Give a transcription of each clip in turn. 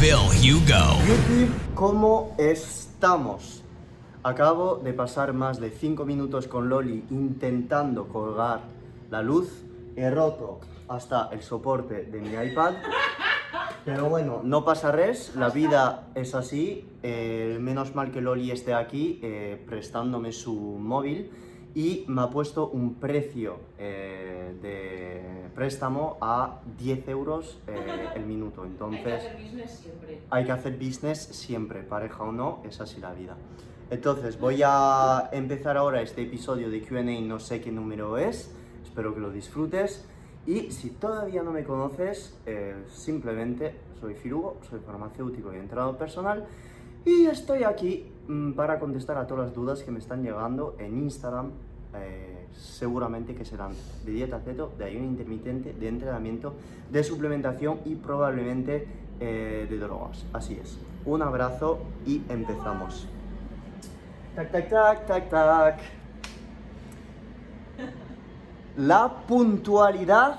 Phil Hugo. YouTube, ¿cómo estamos? Acabo de pasar más de 5 minutos con Loli intentando colgar la luz. He roto hasta el soporte de mi iPad. Pero bueno, no pasa res, la vida es así. eh, menos mal que Loli esté aquí eh, prestándome su móvil y me ha puesto un precio eh, de préstamo a 10 euros eh, el minuto. Hay que Entonces hacer business siempre. hay que hacer business siempre, pareja o no, es así la vida. Entonces voy a empezar ahora este episodio de QA, no sé qué número es, espero que lo disfrutes. Y si todavía no me conoces, eh, simplemente soy Firugo, soy farmacéutico y entrenador personal y estoy aquí mm, para contestar a todas las dudas que me están llegando en Instagram, eh, seguramente que serán de dieta keto, de ayuno intermitente, de entrenamiento, de suplementación y probablemente eh, de drogas. Así es. Un abrazo y empezamos. Tac, tac, tac, tac, tac. La puntualidad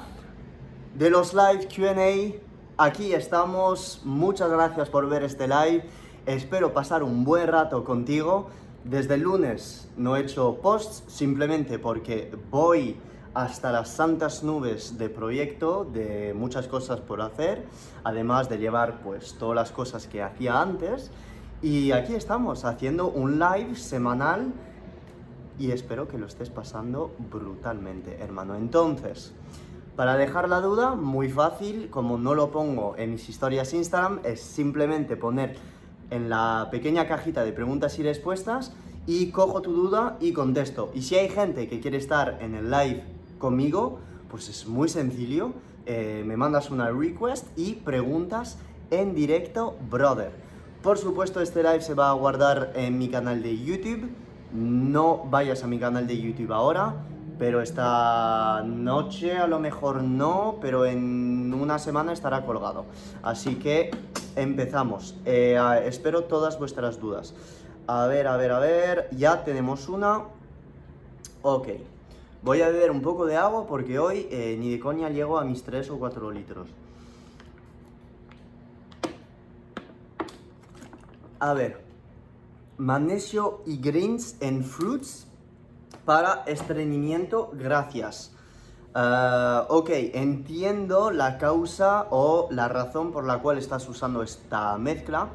de los live QA. Aquí estamos. Muchas gracias por ver este live. Espero pasar un buen rato contigo. Desde el lunes no he hecho posts simplemente porque voy hasta las santas nubes de proyecto, de muchas cosas por hacer, además de llevar pues todas las cosas que hacía antes. Y aquí estamos haciendo un live semanal y espero que lo estés pasando brutalmente, hermano. Entonces, para dejar la duda, muy fácil, como no lo pongo en mis historias Instagram, es simplemente poner en la pequeña cajita de preguntas y respuestas y cojo tu duda y contesto. Y si hay gente que quiere estar en el live conmigo, pues es muy sencillo, eh, me mandas una request y preguntas en directo, brother. Por supuesto, este live se va a guardar en mi canal de YouTube. No vayas a mi canal de YouTube ahora, pero esta noche a lo mejor no, pero en una semana estará colgado. Así que empezamos. Eh, espero todas vuestras dudas. A ver, a ver, a ver. Ya tenemos una. Ok. Voy a beber un poco de agua porque hoy eh, ni de coña llego a mis 3 o 4 litros. A ver, magnesio y greens en fruits para estreñimiento, gracias. Ah, ok, entiendo la causa o la razón por la cual estás usando esta mezcla.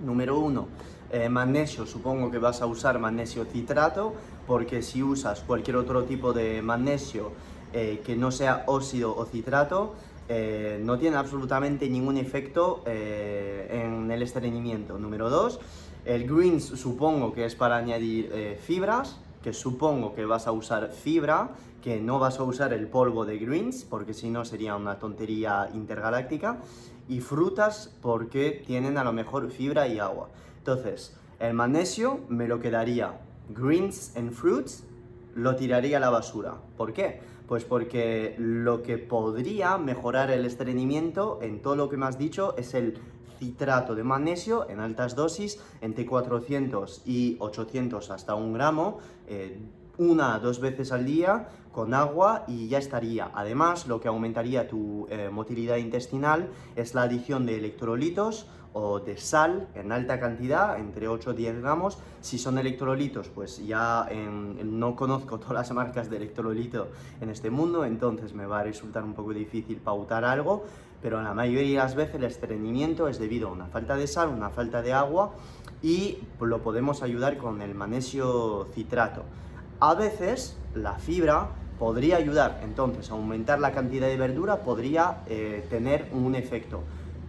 Número uno, eh, magnesio, supongo que vas a usar magnesio citrato, porque si usas cualquier otro tipo de magnesio eh, que no sea óxido o citrato, eh, no tiene absolutamente ningún efecto en el estreñimiento. Número dos, el greens supongo que es para añadir fibras, que supongo que vas a usar fibra, que no vas a usar el polvo de greens, porque si no sería una tontería intergaláctica, y frutas porque tienen a lo mejor fibra y agua. Entonces, el magnesio me lo quedaría greens and fruits, lo tiraría a la basura. ¿Por qué? Pues porque lo que podría mejorar el estreñimiento en todo lo que me has dicho es el citrato de magnesio en altas dosis, entre 400 y 800 hasta un gramo, eh, una dos veces al día con agua y ya estaría. Además, lo que aumentaría tu eh, motilidad intestinal es la adición de electrolitos o de sal en alta cantidad, entre 8 y 10 gramos. Si son electrolitos, pues ya no conozco todas las marcas de electrolito en este mundo, entonces me va a resultar un poco difícil pautar algo, pero la mayoría de las veces el estreñimiento es debido a una falta de sal, una falta de agua y lo podemos ayudar con el magnesio citrato. A veces la fibra podría ayudar, entonces aumentar la cantidad de verdura podría eh, tener un efecto,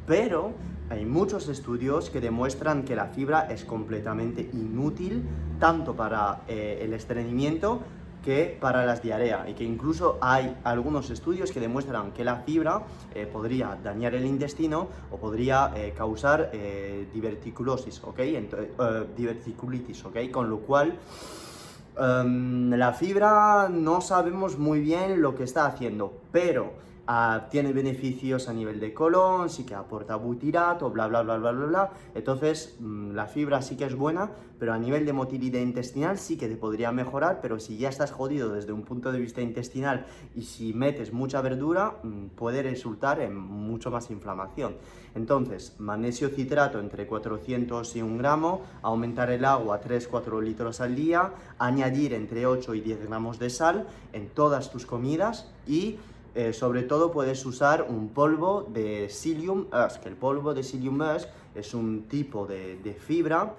pero hay muchos estudios que demuestran que la fibra es completamente inútil tanto para eh, el estreñimiento que para las diarrea y que incluso hay algunos estudios que demuestran que la fibra eh, podría dañar el intestino o podría eh, causar eh, diverticulosis, ¿ok? diverticulitis, ¿ok? Con lo cual em, la fibra no sabemos muy bien lo que está haciendo, pero Ah, tiene beneficios a nivel de colon, sí que aporta butirato, bla, bla, bla, bla, bla. Entonces, mm, la fibra sí que es buena, pero a nivel de motilidad intestinal sí que te podría mejorar, pero si ya estás jodido desde un punto de vista intestinal y si metes mucha verdura, mm, puede resultar en mucho más inflamación. Entonces, magnesio citrato entre 400 y 1 gramo, aumentar el agua a 3-4 litros al día, añadir entre 8 y 10 gramos de sal en todas tus comidas y eh, sobre todo puedes usar un polvo de Psyllium husk. El polvo de Psyllium husk es un tipo de, fibra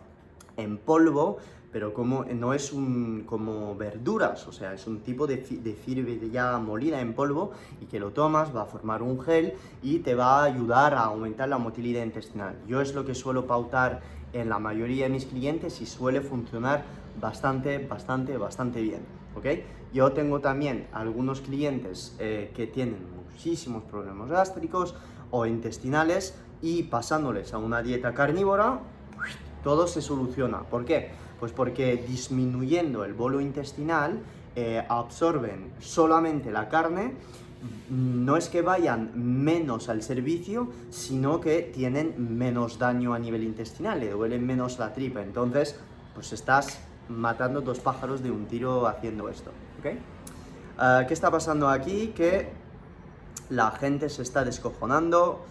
en polvo, pero como, no es un, como verduras, o sea, es un tipo de, de fibra ya molida en polvo y que lo tomas, va a formar un gel y te va a ayudar a aumentar la motilidad intestinal. Yo es lo que suelo pautar en la mayoría de mis clientes y suele funcionar bastante, bastante, bastante bien, Yo tengo también algunos clientes eh, que tienen muchísimos problemas gástricos o intestinales y pasándoles a una dieta carnívora, todo se soluciona. ¿Por qué? Pues porque disminuyendo el bolo intestinal eh, absorben solamente la carne, no es que vayan menos al servicio, sino que tienen menos daño a nivel intestinal, le duele menos la tripa. Entonces, pues estás matando dos pájaros de un tiro haciendo esto. Ah, ¿Qué está pasando aquí? Que la gente se está descojonando.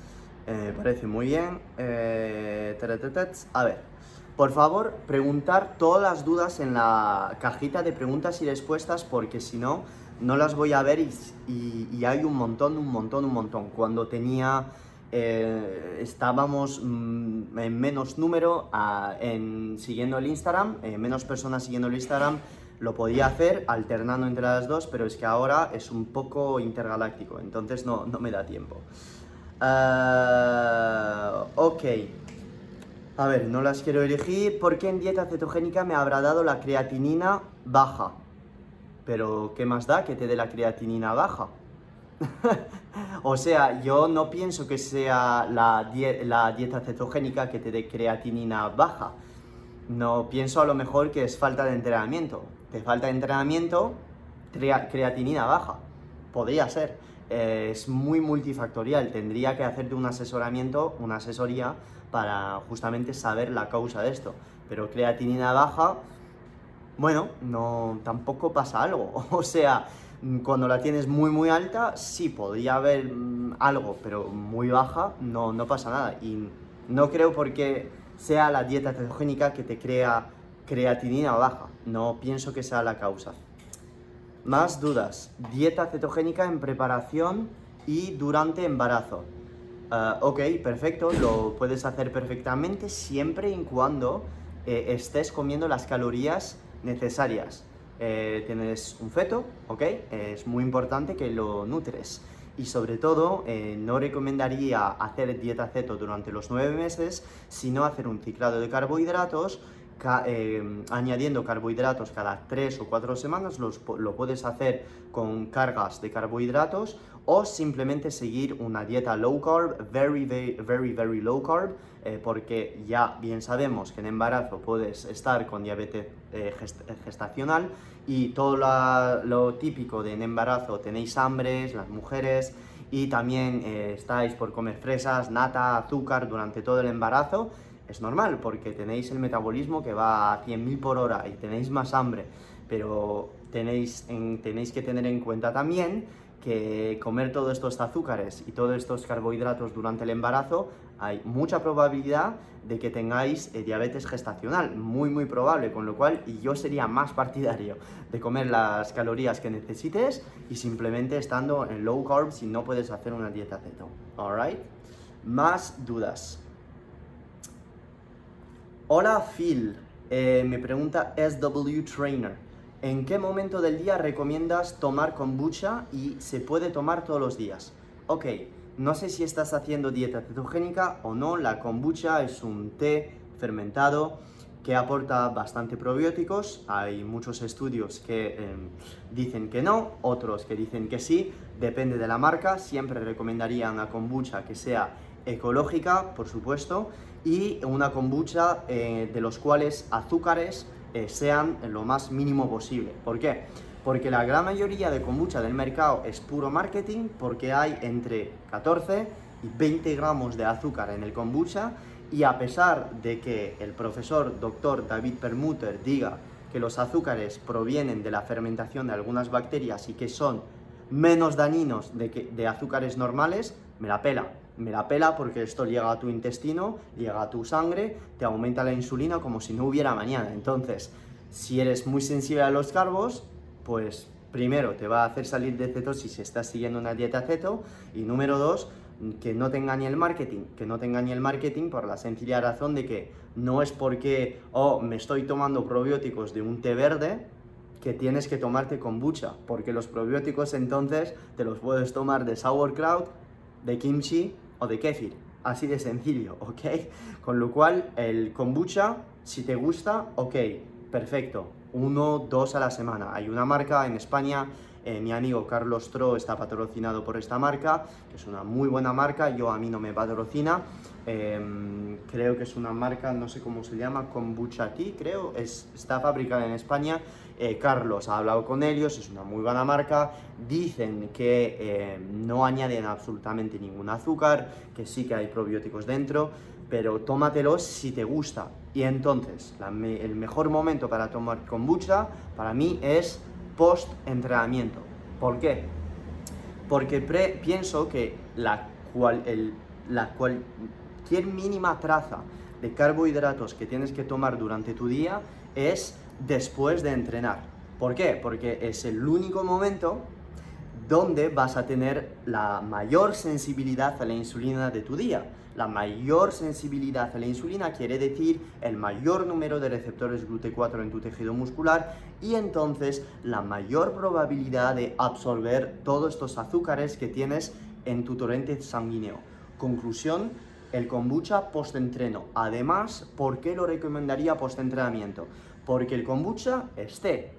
Eh, parece muy bien. Eh, a ver, por favor, preguntar todas las dudas en la cajita de preguntas y respuestas porque si no, no las voy a ver y, hay un montón, un montón, un montón. Cuando tenía... Eh, estábamos mm, en menos número en, siguiendo el Instagram, menos personas siguiendo el Instagram, lo podía hacer alternando entre las dos, pero es que ahora es un poco intergaláctico, entonces no, no me da tiempo. Uh, ok. A ver, no las quiero elegir. ¿Por qué en dieta cetogénica me habrá dado la creatinina baja? Pero, ¿qué más da que te dé la creatinina baja? o sea, yo no pienso que sea la, dieta cetogénica que te dé creatinina baja. No pienso a lo mejor que es falta de entrenamiento te falta entrenamiento, creatinina baja. Podría ser. Eh, es muy multifactorial. Tendría que hacerte un asesoramiento, una asesoría para justamente saber la causa de esto. Pero creatinina baja, bueno, no tampoco pasa algo. O sea, cuando la tienes muy muy alta, sí podría haber mm, algo, pero muy baja, no, no pasa nada. Y no creo porque sea la dieta cetogénica que te crea creatinina baja. No pienso que sea la causa. Más dudas. Dieta cetogénica en preparación y durante embarazo. Ah, ok, perfecto, lo puedes hacer perfectamente siempre y cuando eh, estés comiendo las calorías necesarias. Eh, tienes un feto, ok, es muy importante que lo nutres. Y sobre todo, eh, no recomendaría hacer dieta ceto durante los nueve meses, sino hacer un ciclado de carbohidratos eh, añadiendo carbohidratos cada 3 o 4 semanas, lo puedes hacer con cargas de carbohidratos o simplemente seguir una dieta low carb, very, very, very, very low carb, eh, porque ya bien sabemos que en embarazo puedes estar con diabetes eh, gestacional y todo lo, típico de en embarazo tenéis hambres, las mujeres, y también estáis por comer fresas, nata, azúcar durante todo el embarazo. Es normal porque tenéis el metabolismo que va a 100.000 por hora y tenéis más hambre, pero tenéis, tenéis que tener en cuenta también que comer todos estos azúcares y todos estos carbohidratos durante el embarazo hay mucha probabilidad de que tengáis eh, diabetes gestacional, muy muy probable, con lo cual yo sería más partidario de comer las calorías que necesites y simplemente estando en low carb si no puedes hacer una dieta keto. Alright? Más dudas. Hola Phil, eh, me pregunta SW Trainer. ¿En qué momento del día recomiendas tomar kombucha y se puede tomar todos los días? Ok, no sé si estás haciendo dieta cetogénica o no, la kombucha es un té fermentado que aporta bastante probióticos. Hay muchos estudios que em, dicen que no, otros que dicen que sí. Depende de la marca. Siempre recomendaría una kombucha que sea ecológica, por supuesto, y una kombucha eh, de los cuales azúcares eh, sean lo más mínimo posible. ¿Por qué? Porque la gran mayoría de kombucha del mercado es puro marketing, porque hay entre 14 y 20 gramos de azúcar en el kombucha, y a pesar de que el profesor doctor David Permuter diga que los azúcares provienen de la fermentación de algunas bacterias y que son menos dañinos de, que, de azúcares normales, me la pela me la pela porque esto llega a tu intestino, llega a tu sangre, te aumenta la insulina como si no hubiera mañana. Entonces, si eres muy sensible a los carbos, pues primero te va a hacer salir de cetosis si estás siguiendo una dieta ceto y número dos, que no te engañe el marketing, que no te engañe el marketing por la sencilla razón de que no es porque, oh, me estoy tomando probióticos de un té verde, que tienes que tomarte kombucha, porque los probióticos entonces te los puedes tomar de sauerkraut, de kimchi o de kéfir. Así de sencillo, ¿ok? Con lo cual, el kombucha, si te gusta, ok, perfecto. Uno, dos a la semana. Hay una marca en España, eh, mi amigo Carlos Tro está patrocinado por esta marca, que es una muy buena marca, yo a mí no me patrocina. Em, creo que es una marca, no sé cómo se llama, Kombucha Tea, creo, es, está fabricada en España eh, Carlos ha hablado con ellos, es una muy buena marca, dicen que eh, no añaden absolutamente ningún azúcar, que sí que hay probióticos dentro, pero tómatelos si te gusta. Y entonces, el mejor momento para tomar kombucha para mí es post entrenamiento. ¿Por qué? Porque pienso que la, cual, la cualquier mínima traza de carbohidratos que tienes que tomar durante tu día es después de entrenar. ¿Por qué? Porque es el único momento donde vas a tener la mayor sensibilidad a la insulina de tu día. La mayor sensibilidad a la insulina quiere decir el mayor número de receptores GLUT4 en tu tejido muscular y entonces la mayor probabilidad de absorber todos estos azúcares que tienes en tu torrente sanguíneo. Conclusión, el kombucha post-entreno. Además, ¿por qué lo recomendaría post-entrenamiento? Porque el kombucha es té.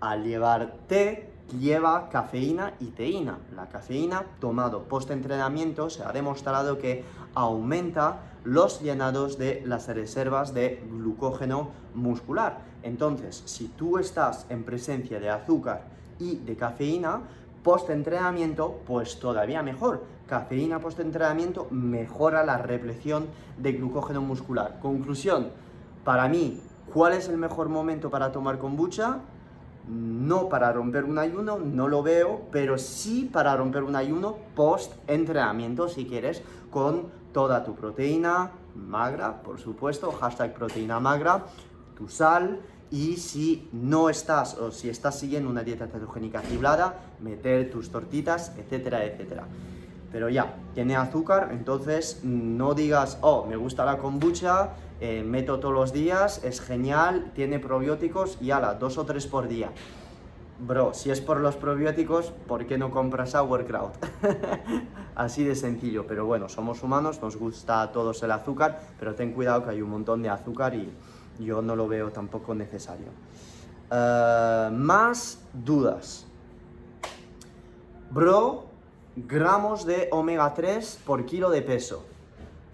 Al llevar té, lleva cafeína y teína. La cafeína, tomado post-entrenamiento, se ha demostrado que aumenta los llenados de las reservas de glucógeno muscular. Entonces, si tú estás en presencia de azúcar y de cafeína, post-entrenamiento, pues todavía mejor. Cafeína post-entrenamiento mejora la represión de glucógeno muscular. Conclusión, para mí ¿Cuál es el mejor momento para tomar kombucha? No para romper un ayuno, no lo veo, pero sí para romper un ayuno post entrenamiento si quieres, con toda tu proteína magra, por supuesto, hashtag proteína magra, tu sal y si no estás o si estás siguiendo una dieta cetogénica fibrada, meter tus tortitas, etcétera, etcétera. Pero ya, tiene azúcar, entonces no digas, oh, me gusta la kombucha, eh, meto todos los días, es genial, tiene probióticos y ala, dos o tres por día. Bro, si es por los probióticos, ¿por qué no compras sauerkraut? Así de sencillo, pero bueno, somos humanos, nos gusta a todos el azúcar, pero ten cuidado que hay un montón de azúcar y yo no lo veo tampoco necesario. Eh, más dudas. Bro, gramos de omega 3 por kilo de peso.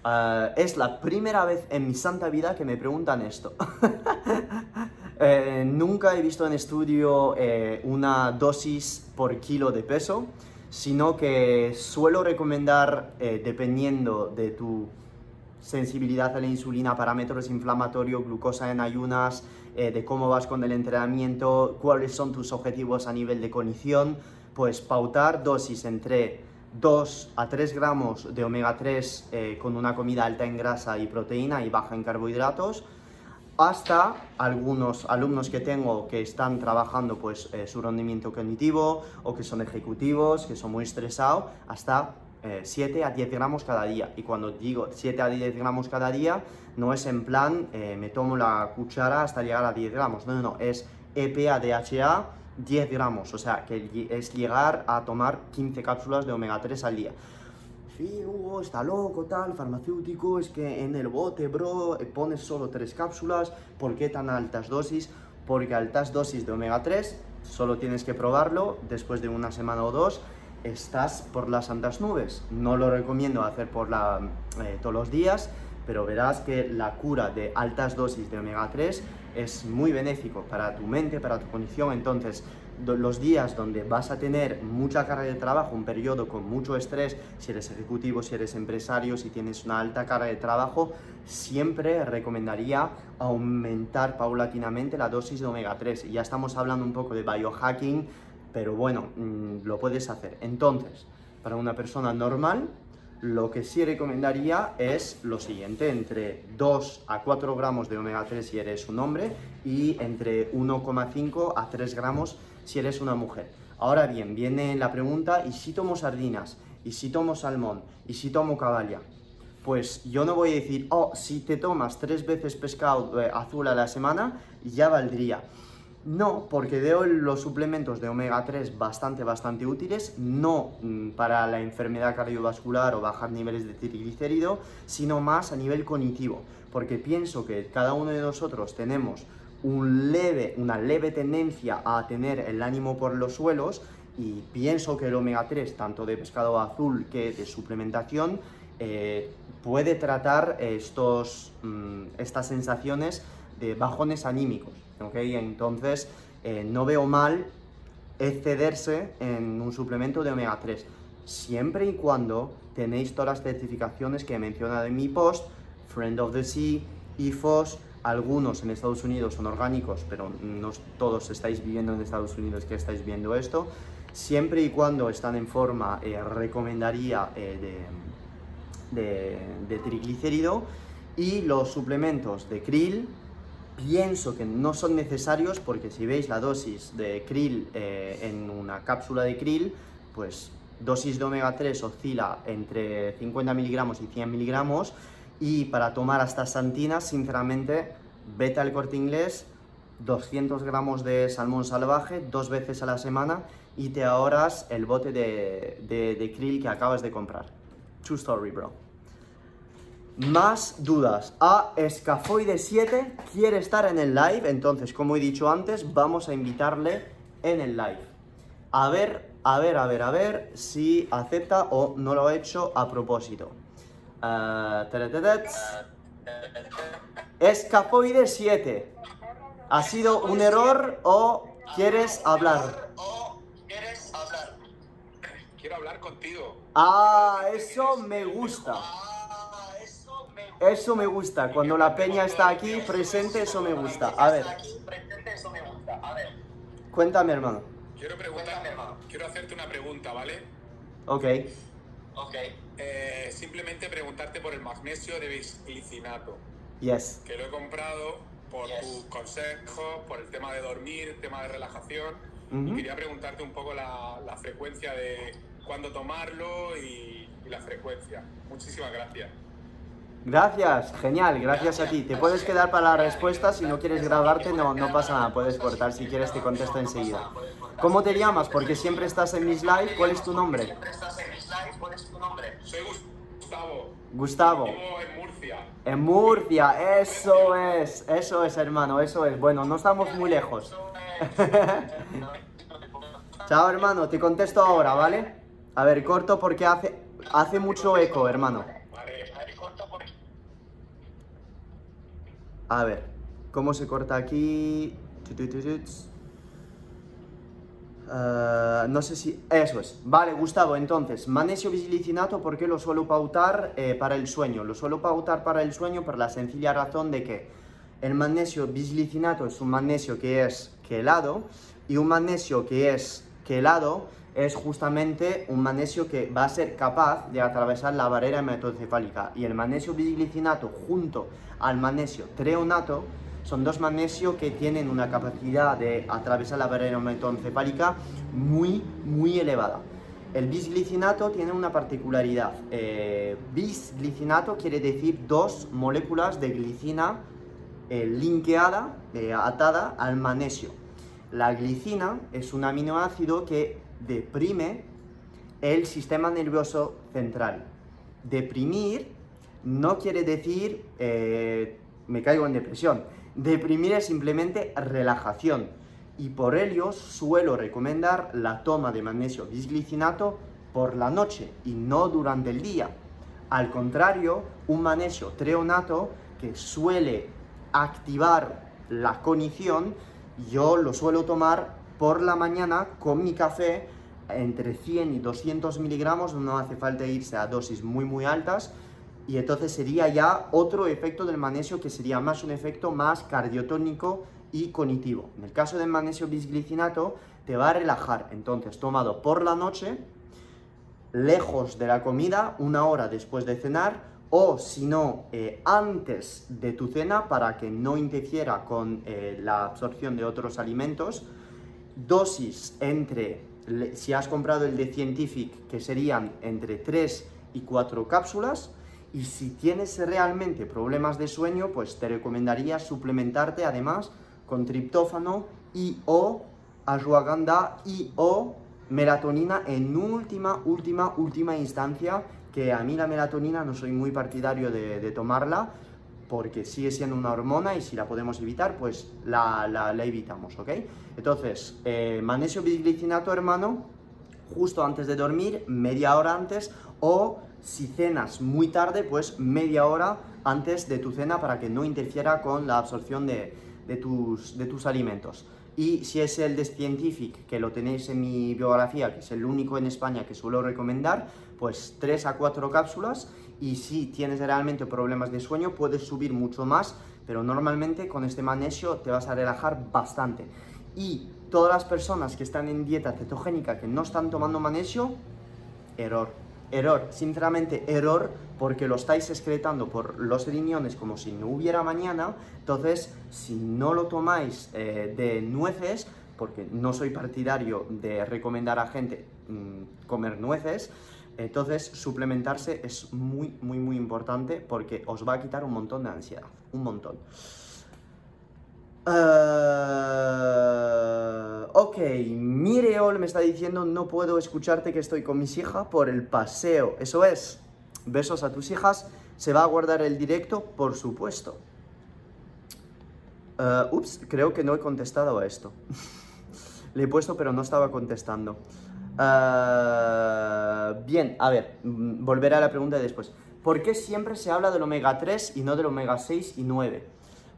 Eh, es la primera vez en mi santa vida que me preguntan esto. Eh, nunca he visto en estudio eh, una dosis por kilo de peso, sino que suelo recomendar, dependiendo de tu sensibilidad a la insulina, parámetros inflamatorios, glucosa en ayunas, de cómo vas con el entrenamiento, cuáles son tus objetivos a nivel de cognición, pues pautar dosis entre 2 a 3 gramos de omega 3 eh, con una comida alta en grasa y proteína y baja en carbohidratos, hasta algunos alumnos que tengo que están trabajando pues eh, su rendimiento cognitivo o que son ejecutivos, que son muy estresados, hasta 7 eh, a 10 gramos cada día. Y cuando digo 7 a 10 gramos cada día, no es en plan me tomo la cuchara hasta llegar a 10 gramos, no, no, no, es EPA, DHA, 10 gramos, o sea, que es llegar a tomar 15 cápsulas de omega 3 al día. Phil, Hugo, está loco, tal, farmacéutico, es que en el bote, bro, pones solo tres cápsulas, ¿por qué tan altas dosis? Porque altas dosis de omega 3, solo tienes que probarlo después de una semana o dos, estás por las santas nubes. No lo recomiendo hacer por la, eh, todos los días, pero verás que la cura de altas dosis de omega 3 es muy benéfico para tu mente, para tu condición. Entonces, los días donde vas a tener mucha carga de trabajo, un periodo con mucho estrés, si eres ejecutivo, si eres empresario, si tienes una alta carga de trabajo, siempre recomendaría aumentar paulatinamente la dosis de omega 3. Ya estamos hablando un poco de biohacking, pero bueno, mm, lo puedes hacer. Entonces, para una persona normal, lo que sí recomendaría es lo siguiente, entre 2 a 4 gramos de omega 3 si eres un hombre y entre 1,5 a 3 gramos si eres una mujer. Ahora bien, viene la pregunta, ¿y si tomo sardinas? ¿Y si tomo salmón? ¿Y si tomo caballa? Pues yo no voy a decir, oh, si te tomas tres veces pescado eh, azul a la semana, ya valdría. No, porque veo los suplementos de omega 3 bastante, bastante útiles, no mm, para la enfermedad cardiovascular o bajar niveles de triglicérido, sino más a nivel cognitivo, porque pienso que cada uno de nosotros tenemos un leve, una leve tendencia a tener el ánimo por los suelos y pienso que el omega 3, tanto de pescado azul que de suplementación, eh, puede tratar estos, mm, estas sensaciones de bajones anímicos. Entonces, eh, no veo mal excederse en un suplemento de omega 3, siempre y cuando tenéis todas las certificaciones que he mencionado en mi post, Friend of the Sea, IFOS, algunos en Estados Unidos son orgánicos, pero no todos estáis viviendo en Estados Unidos que estáis viendo esto. Siempre y cuando están en forma, eh, recomendaría eh, de, de, de triglicérido y los suplementos de krill, pienso que no son necesarios porque si veis la dosis de krill eh, en una cápsula de krill, pues dosis de omega 3 oscila entre 50 miligramos y 100 miligramos y para tomar hasta santinas, sinceramente, vete al corte inglés, 200 gramos de salmón salvaje dos veces a la semana y te ahorras el bote de, de, de krill que acabas de comprar. True story, bro. Más dudas. A Escafoide 7 quiere estar en el live, entonces, como he dicho antes, vamos a invitarle en el live. A ver, a ver, a ver, a ver si acepta o no lo ha hecho a propósito. Uh, Escafoide 7. ¿Ha sido un error o quieres hablar? Quiero hablar contigo. Ah, eso me gusta. Eso me gusta. Cuando la peña está aquí presente, eso me gusta. A ver. Cuéntame, hermano. Quiero preguntar, quiero hacerte una pregunta, ¿vale? Ok. Ok. Eh, simplemente preguntarte por el magnesio de bisglicinato. Yes. Que lo he comprado por tus consejos, por el tema de dormir, tema de relajación. Y quería preguntarte un poco la, frecuencia de cuándo tomarlo y la frecuencia. Muchísimas gracias. Gracias, genial, gracias a ti. Te puedes quedar para la respuesta, si no quieres grabarte no, no pasa nada, puedes cortar, si quieres te contesto enseguida. ¿Cómo te llamas? Porque siempre estás en mis live, ¿cuál es tu nombre? Soy Gustavo. Gustavo. en Murcia. En Murcia, eso es, eso es hermano, eso es. Bueno, no estamos muy lejos. Chao hermano, te contesto ahora, ¿vale? A ver, corto porque hace, hace mucho eco, hermano. A ver, ¿cómo se corta aquí? Uh, no sé si... Eso es. Vale, Gustavo, entonces, magnesio bisglicinato, ¿por qué lo suelo pautar eh, para el sueño? Lo suelo pautar para el sueño por la sencilla razón de que el magnesio bisglicinato es un magnesio que es quelado y un magnesio que es quelado es justamente un magnesio que va a ser capaz de atravesar la barrera hematocefálica. Y el magnesio bisglicinato junto al magnesio treonato son dos magnesios que tienen una capacidad de atravesar la barrera hematoencefálica muy, muy elevada. El bisglicinato tiene una particularidad. Eh, bisglicinato quiere decir dos moléculas de glicina eh, linkeada, eh, atada al magnesio. La glicina es un aminoácido que deprime el sistema nervioso central. deprimir no quiere decir eh, me caigo en depresión. Deprimir es simplemente relajación. Y por ello suelo recomendar la toma de magnesio bisglicinato por la noche y no durante el día. Al contrario, un magnesio treonato que suele activar la cognición, yo lo suelo tomar por la mañana con mi café entre 100 y 200 miligramos, no hace falta irse a dosis muy muy altas, y entonces sería ya otro efecto del magnesio que sería más un efecto más cardiotónico y cognitivo. En el caso del magnesio bisglicinato te va a relajar, entonces tomado por la noche, lejos de la comida, una hora después de cenar, o si no, eh, antes de tu cena para que no interfiera con eh, la absorción de otros alimentos, dosis entre, si has comprado el de Scientific, que serían entre 3 y 4 cápsulas, y si tienes realmente problemas de sueño, pues te recomendaría suplementarte además con triptófano y o ashwagandha y o melatonina en última, última, última instancia, que a mí la melatonina no soy muy partidario de, tomarla, porque sigue siendo una hormona y si la podemos evitar, pues la, la, evitamos, ¿ok? Entonces, eh, magnesio bisglicinato, hermano, justo antes de dormir, media hora antes, o si cenas muy tarde, pues media hora antes de tu cena para que no interfiera con la absorción de, tus, de tus alimentos. Y si es el de Scientific, que lo tenéis en mi biografía, que es el único en España que suelo recomendar, pues 3 a 4 cápsulas. Y si tienes realmente problemas de sueño, puedes subir mucho más, pero normalmente con este magnesio te vas a relajar bastante. Y todas las personas que están en dieta cetogénica que no están tomando magnesio, error Error, sinceramente error, porque lo estáis excretando por los riñones como si no hubiera mañana. Entonces, si no lo tomáis eh, de nueces, porque no soy partidario de recomendar a gente mm, comer nueces, entonces suplementarse es muy, muy, muy importante porque os va a quitar un montón de ansiedad, un montón. Uh, ok, Mireol me está diciendo no puedo escucharte que estoy con mis hijas por el paseo. Eso es, besos a tus hijas. ¿Se va a guardar el directo? Por supuesto. Uh, ups, creo que no he contestado a esto. Le he puesto pero no estaba contestando. Uh, bien, a ver, mm, volveré a la pregunta de después. ¿Por qué siempre se habla del omega 3 y no del omega 6 y 9?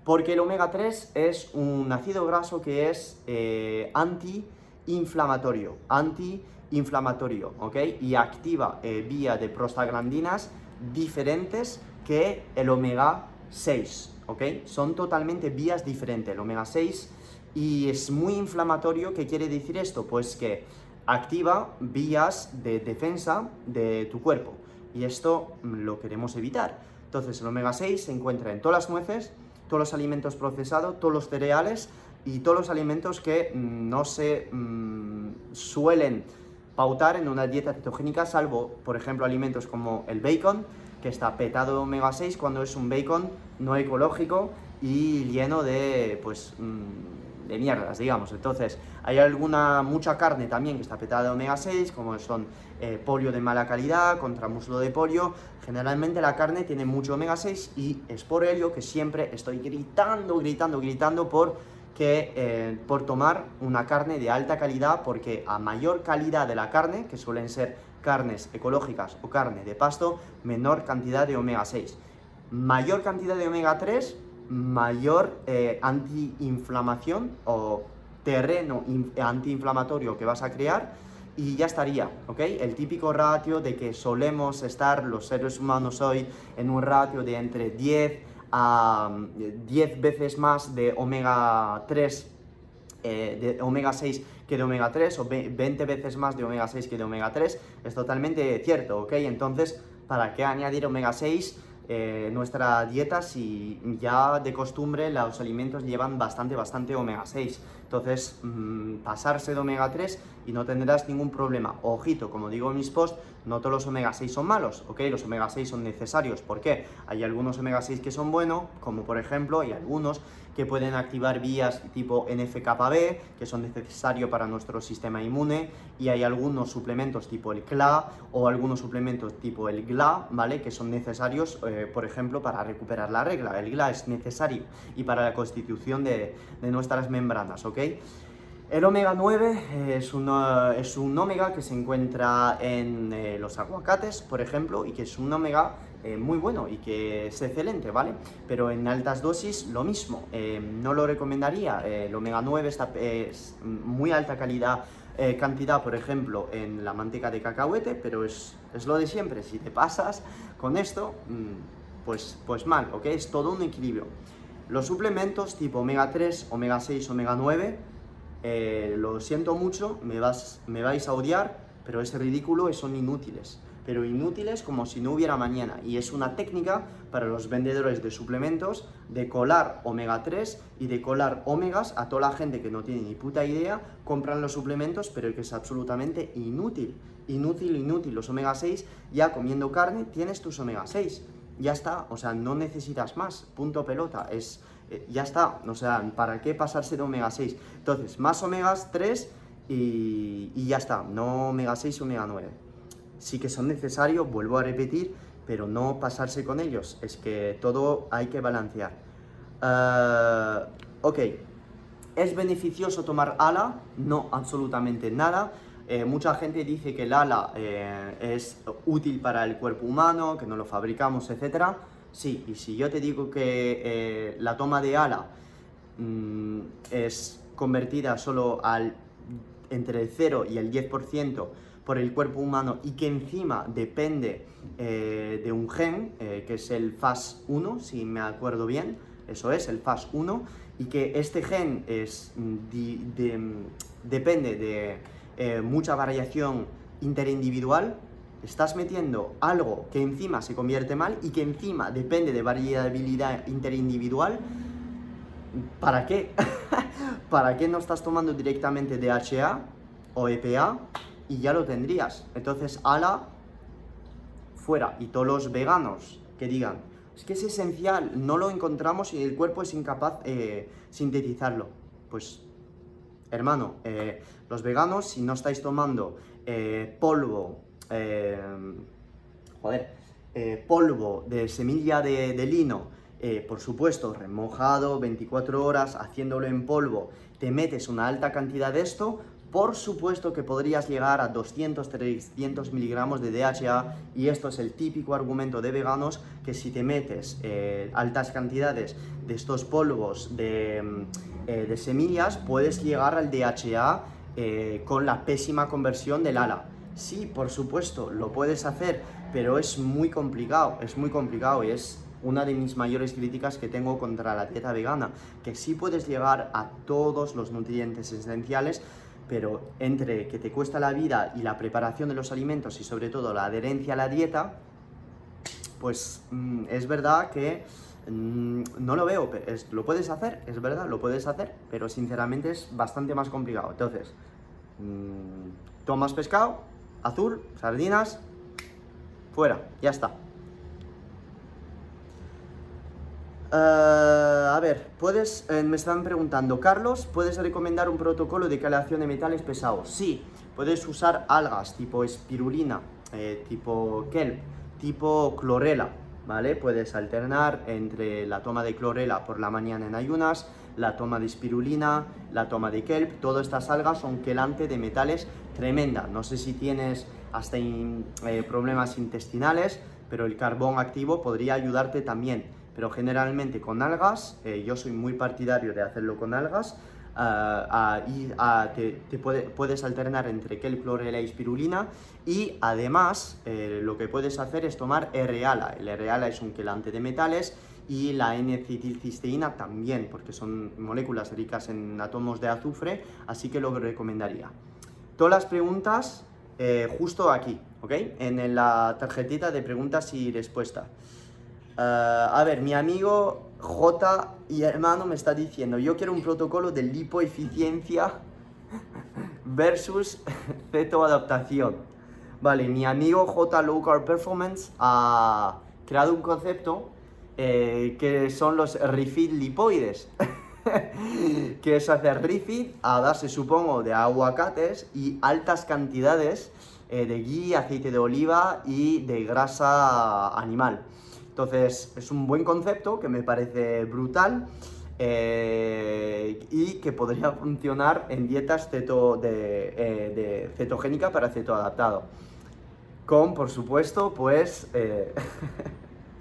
Porque el omega 3 es un ácido graso que es eh, antiinflamatorio, antiinflamatorio, ¿ok? Y activa eh, vía de prostaglandinas diferentes que el omega 6, ¿ok? Son totalmente vías diferentes, el omega 6 y es muy inflamatorio, ¿qué quiere decir esto? Pues que activa vías de defensa de tu cuerpo y esto lo queremos evitar. Entonces el omega 6 se encuentra en todas las nueces, todos los alimentos procesados, todos los cereales y todos los alimentos que mm, no se mm, suelen pautar en una dieta cetogénica, salvo, por ejemplo, alimentos como el bacon, que está petado de omega 6 cuando es un bacon no ecológico y lleno de, pues, mm, de mierdas, digamos. Entonces, hay alguna, mucha carne también que está petada de omega 6, como son eh, pollo de mala calidad, contra muslo de pollo. Generalmente la carne tiene mucho omega 6 y es por ello que siempre estoy gritando, gritando, gritando por que eh, por tomar una carne de alta calidad, porque a mayor calidad de la carne, que suelen ser carnes ecológicas o carne de pasto, menor cantidad de omega 6. Mayor cantidad de omega 3, mayor eh, antiinflamación o terreno antiinflamatorio que vas a crear y ya estaría, ¿ok? El típico ratio de que solemos estar los seres humanos hoy en un ratio de entre 10 a 10 veces más de omega 3, eh, de omega 6 que de omega 3 o 20 veces más de omega 6 que de omega 3, es totalmente cierto, ¿ok? Entonces, ¿para qué añadir omega 6? Eh, nuestra dieta si ya de costumbre los alimentos llevan bastante, bastante omega 6. Entonces, mm, pasarse de omega 3 y no tendrás ningún problema. Ojito, como digo en mis posts, no todos los omega 6 son malos, ¿ok? Los omega 6 son necesarios. ¿Por qué? Hay algunos omega 6 que son buenos, como por ejemplo, hay algunos que pueden activar vías tipo NFKB, que son necesarios para nuestro sistema inmune, y hay algunos suplementos tipo el CLA o algunos suplementos tipo el GLA, ¿vale? Que son necesarios, eh, por ejemplo, para recuperar la regla. El GLA es necesario y para la constitución de, nuestras membranas, ¿ok? El omega 9 es, es un omega que se encuentra en eh, los aguacates, por ejemplo, y que es un omega eh, muy bueno y que es excelente, ¿vale? Pero en altas dosis lo mismo, eh, no lo recomendaría. el omega 9 está, es muy alta calidad, cantidad, por ejemplo, en la manteca de cacahuete, pero es, es lo de siempre. Si te pasas con esto, mm, pues, pues mal, ¿ok? Es todo un equilibrio. Los suplementos tipo omega 3, omega 6, omega 9 eh, lo siento mucho, me, vas, me vais a odiar, pero es ridículo son inútiles. Pero inútiles como si no hubiera mañana. Y es una técnica para los vendedores de suplementos de colar omega 3 y de colar omegas a toda la gente que no tiene ni puta idea, compran los suplementos, pero que es absolutamente inútil. Inútil, inútil. Los omega 6, ya comiendo carne, tienes tus omega 6. Ya está, o sea, no necesitas más. Punto pelota. Es, eh, ya está, o sea, ¿para qué pasarse de omega 6? Entonces, más omegas 3 y, ya está, no omega 6 y omega 9. Sí que son necesarios, vuelvo a repetir, pero no pasarse con ellos, es que todo hay que balancear. Uh, ok, ¿es beneficioso tomar ALA? No, absolutamente nada. Eh, mucha gente dice que el ALA es útil para el cuerpo humano, que no lo fabricamos, etcétera Sí, y si yo te digo que eh, la toma de ala mm, es convertida solo al entre el 0 y el 10% por el cuerpo humano y que encima depende eh, de un gen, eh, que es el FAS1, si me acuerdo bien, eso es, el FAS1, y que este gen es, mm, depende de mucha variación interindividual, estás metiendo algo que encima se convierte mal y que encima depende de variabilidad interindividual, ¿para qué? ¿Para qué no estás tomando directamente DHA o EPA y ya lo tendrías? Entonces, ala, fuera. Y todos los veganos que digan, es que es esencial, no lo encontramos y el cuerpo es incapaz eh, sintetizarlo. Pues, hermano, eh, los veganos, si no estáis tomando eh, polvo, Em, joder, eh, polvo de semilla de, lino, eh, por supuesto, remojado 24 horas, haciéndolo en polvo, te metes una alta cantidad de esto, por supuesto que podrías llegar a 200-300 miligramos de DHA y esto es el típico argumento de veganos que si te metes eh, altas cantidades de estos polvos de, em, de, semillas puedes llegar al DHA con la pésima conversión del ala. Sí, por supuesto, lo puedes hacer, pero es muy complicado, es muy complicado y es una de mis mayores críticas que tengo contra la dieta vegana, que sí puedes llegar a todos los nutrientes esenciales, pero entre que te cuesta la vida y la preparación de los alimentos y sobre todo la adherencia a la dieta, pues mm, es verdad que mm, no lo veo, lo puedes hacer, es verdad, lo puedes hacer, pero sinceramente es bastante más complicado. Entonces, mm, tomas pescado, azul, sardinas, fuera, ya está. Eh, a ver, puedes, eh, me están preguntando, Carlos, ¿puedes recomendar un protocolo de calación de metales pesados? Sí, puedes usar algas tipo espirulina, eh, tipo kelp, tipo clorela, ¿vale? Puedes alternar entre la toma de clorela por la mañana en ayunas, la toma de espirulina, la toma de kelp, todas estas algas son quelante de metales tremenda. No sé si tienes hasta problemas intestinales, pero el carbón activo podría ayudarte también. Pero generalmente con algas, eh, yo soy muy partidario de hacerlo con algas, ah, y ah, te, puedes alternar entre kelp, clorela y espirulina y además eh, lo que puedes hacer es tomar R-ALA. El R-ALA es un quelante de metales y la N-acetilcisteína también, porque son moléculas ricas en átomos de azufre, así que lo recomendaría. Todas las preguntas eh, justo aquí, ¿ok? En la tarjetita de preguntas y respuestas. Eh, a ver, mi amigo J y hermano me está diciendo, yo quiero un protocolo de lipoeficiencia versus cetoadaptación. Vale, mi amigo J. Low Carb Performance ha creado un concepto eh, que son los refit lipoides. que es hacer refit a base, supongo, de aguacates y altas cantidades eh, de ghee, aceite de oliva y de grasa animal. Entonces, es un buen concepto que me parece brutal. Eh, y que podría funcionar en dietas ceto de, de cetogénica para cetoadaptado con, por supuesto, pues eh,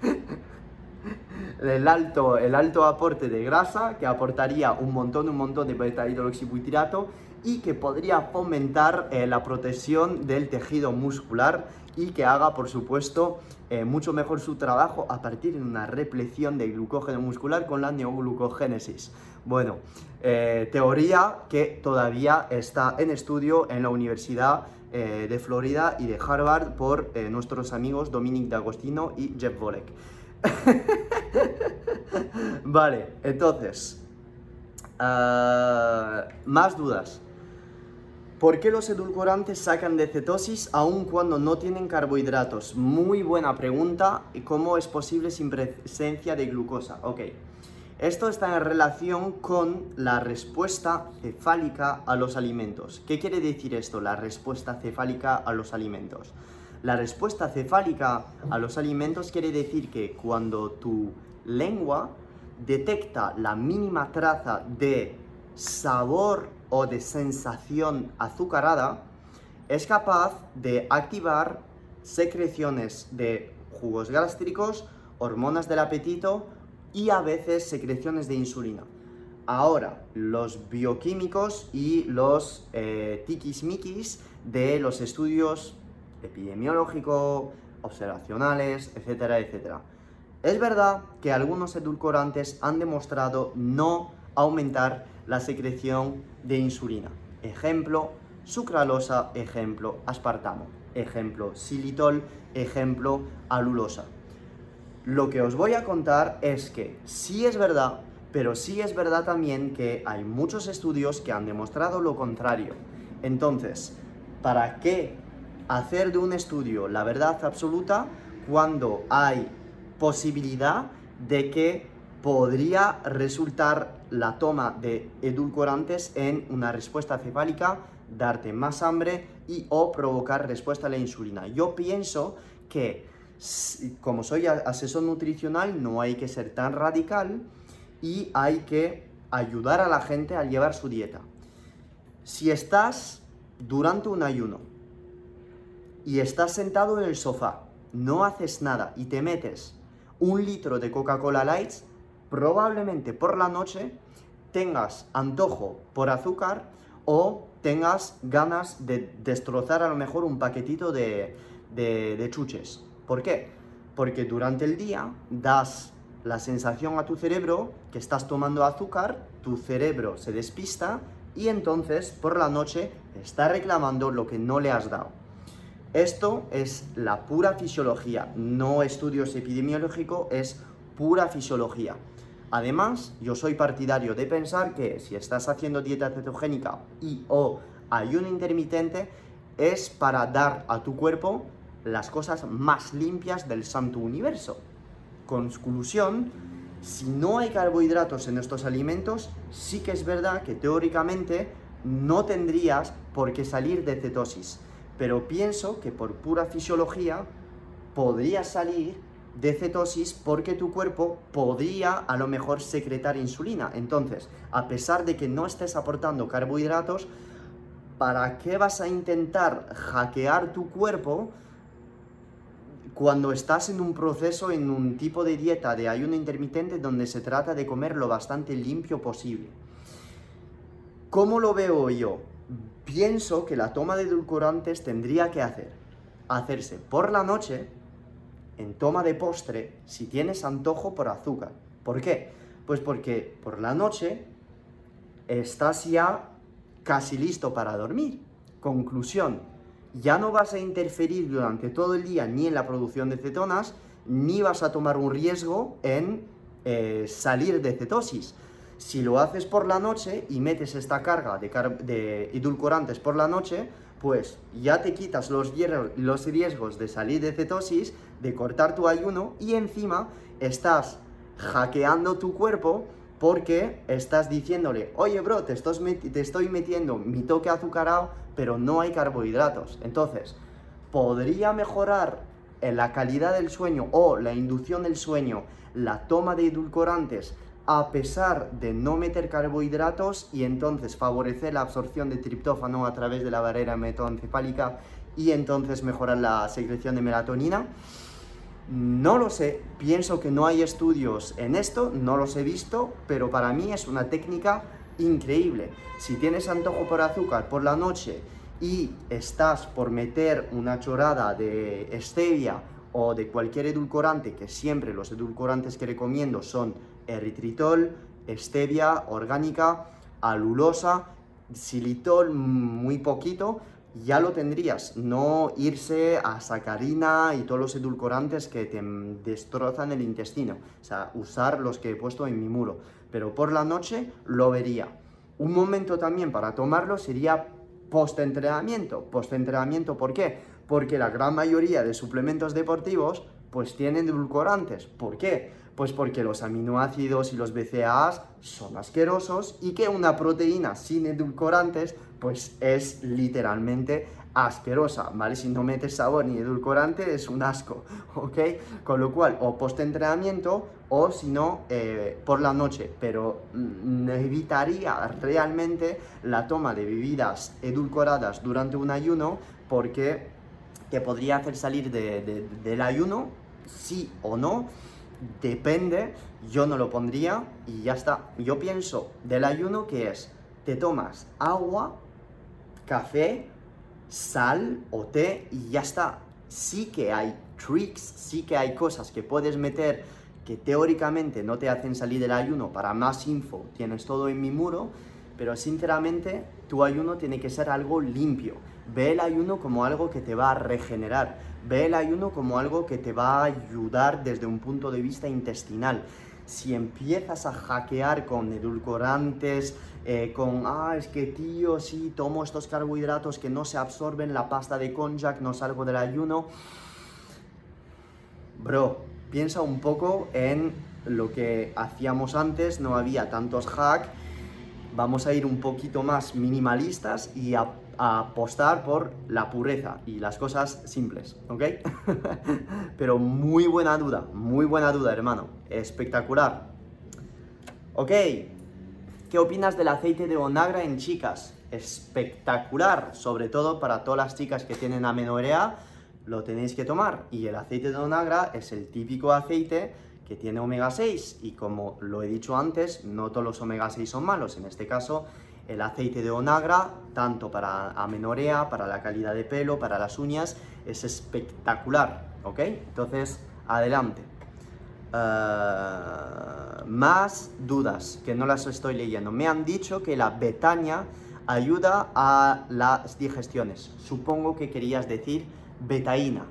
el, alto, el alto aporte de grasa que aportaría un montón, un montón de beta hidroxibutyrato y que podría fomentar eh, la protección del tejido muscular y que haga, por supuesto, eh, mucho mejor su trabajo a partir de una repleción de glucógeno muscular con la neoglucogénesis. Bueno, teoría que todavía está en estudio en la Universidad eh, de Florida y de Harvard por eh, nuestros amigos Dominic D'Agostino y Jeff Volek. vale, entonces, ah, más dudas. ¿Por qué los edulcorantes sacan de cetosis aun cuando no tienen carbohidratos? Muy buena pregunta. ¿Cómo es posible sin presencia de glucosa? Ok. Esto está en relación con la respuesta cefálica a los alimentos. ¿Qué quiere decir esto, la respuesta cefálica a los alimentos? La respuesta cefálica a los alimentos quiere decir que cuando tu lengua detecta la mínima traza de sabor o de sensación azucarada, es capaz de activar secreciones de jugos gástricos, hormonas del apetito, y a veces secreciones de insulina. Ahora, los bioquímicos y los eh, tiquismiquis de los estudios epidemiológicos, observacionales, etcétera, etcétera. Es verdad que algunos edulcorantes han demostrado no aumentar la secreción de insulina. Ejemplo, sucralosa, ejemplo, aspartamo, ejemplo, xilitol, ejemplo, alulosa. Lo que os voy a contar es que sí es verdad, pero sí es verdad también que hay muchos estudios que han demostrado lo contrario. Entonces, ¿para qué hacer de un estudio la verdad absoluta cuando hay posibilidad de que podría resultar la toma de edulcorantes en una respuesta cefálica, darte más hambre y o provocar respuesta a la insulina? Yo pienso que como soy asesor nutricional, no hay que ser tan radical y hay que ayudar a la gente a llevar su dieta. Si estás durante un ayuno y estás sentado en el sofá, no haces nada y te metes un litro de Coca-Cola Lights, probablemente por la noche tengas antojo por azúcar o tengas ganas de destrozar a lo mejor un paquetito de, chuches. ¿Por qué? Porque durante el día das la sensación a tu cerebro que estás tomando azúcar, tu cerebro se despista y entonces por la noche está reclamando lo que no le has dado. Esto es la pura fisiología, no estudios epidemiológicos, es pura fisiología. Además, yo soy partidario de pensar que si estás haciendo dieta cetogénica y o ayuno intermitente, es para dar a tu cuerpo las cosas más limpias del santo universo. Conclusión, si no hay carbohidratos en estos alimentos, sí que es verdad que teóricamente no tendrías por qué salir de cetosis. Pero pienso que por pura fisiología podrías salir de cetosis porque tu cuerpo podría a lo mejor secretar insulina. Entonces, a pesar de que no estés aportando carbohidratos, ¿para qué vas a intentar hackear tu cuerpo cuando estás en un proceso, en un tipo de dieta de ayuno intermitente donde se trata de comer lo bastante limpio posible. ¿Cómo lo veo yo? Pienso que la toma de edulcorantes tendría que hacer, hacerse por la noche, en toma de postre, si tienes antojo por azúcar. ¿Por qué? Pues porque por la noche estás ya casi listo para dormir. Conclusión, ya no vas a interferir durante todo el día ni en la producción de cetonas, ni vas a tomar un riesgo en eh, salir de cetosis. Si lo haces por la noche y metes esta carga de, de edulcorantes por la noche, pues ya te quitas los, los riesgos de salir de cetosis, de cortar tu ayuno y encima estás hackeando tu cuerpo porque estás diciéndole, oye bro, te, te estoy metiendo mi toque azucarado, pero no hay carbohidratos. Entonces, podría mejorar en la calidad del sueño o la inducción del sueño, la toma de edulcorantes, a pesar de no meter carbohidratos y entonces favorecer la absorción de triptófano a través de la barrera metoencefálica y entonces mejorar la secreción de melatonina. No lo sé, pienso que no hay estudios en esto, no los he visto, pero para mí es una técnica increíble. Si tienes antojo por azúcar por la noche y estás por meter una chorada de stevia o de cualquier edulcorante, que siempre los edulcorantes que recomiendo son eritritol, stevia orgánica, alulosa, xilitol muy poquito, ya lo tendrías. No irse a sacarina y todos los edulcorantes que te destrozan el intestino. O sea, usar los que he puesto en mi muro. Pero por la noche lo vería. Un momento también para tomarlo sería post-entrenamiento. Post-entrenamiento, ¿por qué? Porque la gran mayoría de suplementos deportivos pues tienen edulcorantes. ¿Por qué? Pues porque los aminoácidos y los BCAAs son asquerosos y que una proteína sin edulcorantes pues es literalmente asquerosa, ¿vale? Si no metes sabor ni edulcorante es un asco, ¿ok? Con lo cual, o post-entrenamiento o si no, eh, por la noche, pero mm, evitaría realmente la toma de bebidas edulcoradas durante un ayuno porque te podría hacer salir del ayuno, sí o no, Depende, yo no lo pondría y ya está. Yo pienso del ayuno que es, te tomas agua, café, sal o té y ya está. Sí que hay tricks, sí que hay cosas que puedes meter que teóricamente no te hacen salir del ayuno. Para más info tienes todo en mi muro, pero sinceramente tu ayuno tiene que ser algo limpio. Ve el ayuno como algo que te va a regenerar Ve el ayuno como algo que te va a ayudar desde un punto de vista intestinal. Si empiezas a hackear con edulcorantes, eh, con, ah, es que tío, sí, tomo estos carbohidratos que no se absorben, la pasta de konjac, no salgo del ayuno. Bro, piensa un poco en lo que hacíamos antes, no había tantos hacks. Vamos a ir un poquito más minimalistas y a apostar por la pureza y las cosas simples, ¿ok? Pero muy buena duda, muy buena duda, hermano. Espectacular. Ok, ¿qué opinas del aceite de onagra en chicas? Espectacular, sobre todo para todas las chicas que tienen amenorrea, lo tenéis que tomar. Y el aceite de onagra es el típico aceite que tiene omega 6 y como lo he dicho antes, no todos los omega 6 son malos, en este caso el aceite de onagra, tanto para amenorea, para la calidad de pelo, para las uñas, es espectacular, ¿ok? Entonces, adelante. Eh, más dudas que no las estoy leyendo. Me han dicho que la betania ayuda a las digestiones. Supongo que querías decir betaína.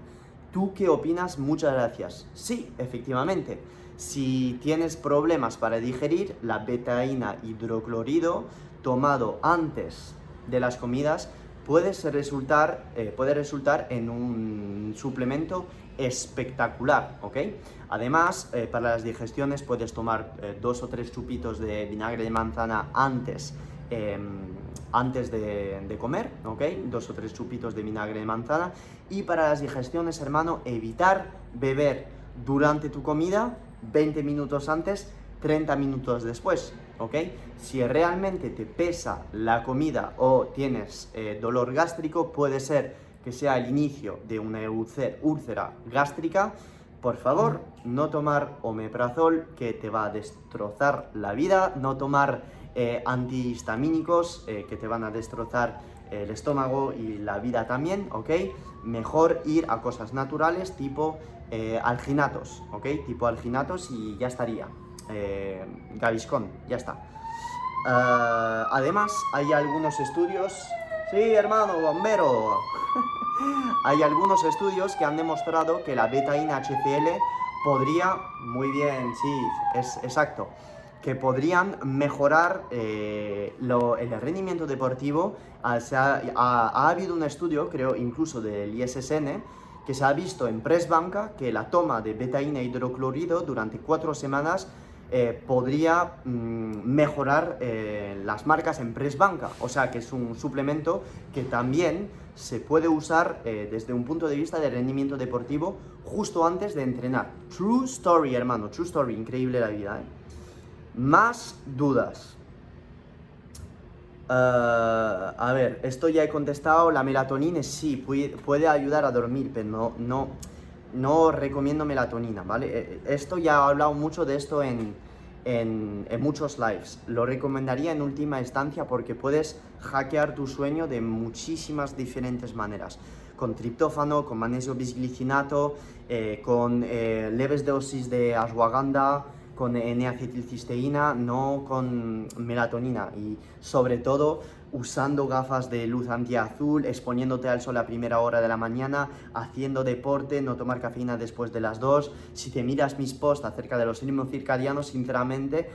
¿Tú qué opinas? Muchas gracias. Sí, efectivamente. Si tienes problemas para digerir, la betaína hidroclorido tomado antes de las comidas puede resultar, eh, puede resultar en un suplemento espectacular, ¿ok? Además, eh, para las digestiones puedes tomar eh, dos o tres chupitos de vinagre de manzana antes, em, antes de, de, comer, ¿ok? Dos o tres chupitos de vinagre de manzana. Y para las digestiones, hermano, evitar beber durante tu comida 20 minutos antes, 30 minutos después. ¿Ok? Si realmente te pesa la comida o tienes eh, dolor gástrico, puede ser que sea el inicio de una úlcera gástrica. Por favor, no tomar omeprazol que te va a destrozar la vida, no tomar eh, antihistamínicos eh, que te van a destrozar el estómago y la vida también, ¿ok? Mejor ir a cosas naturales tipo alginatos, ¿ok? Tipo alginatos y ya estaría eh, Gaviscon, ya está. Eh, además, hay algunos estudios... Sí, hermano, bombero. hay algunos estudios que han demostrado que la betaína HCl podría... Muy bien, sí, es exacto. que podrían mejorar eh, el rendimiento deportivo. Ah, ha, habido un estudio, creo incluso del ISSN, que se ha visto en press banca que la toma de betaína hidroclorido durante cuatro semanas eh, podría mm, mejorar eh, las marcas en press banca. O sea que es un suplemento que también se puede usar desde un punto de vista de rendimiento deportivo justo antes de entrenar. True story, hermano, true story, increíble la vida. ¿eh? Más dudas. Eh, a ver, esto ya he contestado. La melatonina sí, puede, ayudar a dormir, pero no, no recomiendo melatonina, ¿vale? Eh, esto ya he hablado mucho de esto en, en, en, muchos lives. Lo recomendaría en última instancia porque puedes hackear tu sueño de muchísimas diferentes maneras. Con triptófano, con magnesio bisglicinato, eh, con leves dosis de ashwagandha, con N-acetilcisteína, no con melatonina y sobre todo usando gafas de luz antiazul, exponiéndote al sol a primera hora de la mañana, haciendo deporte, no tomar cafeína después de las 2. Si te miras mis posts acerca de los ritmos circadianos, sinceramente,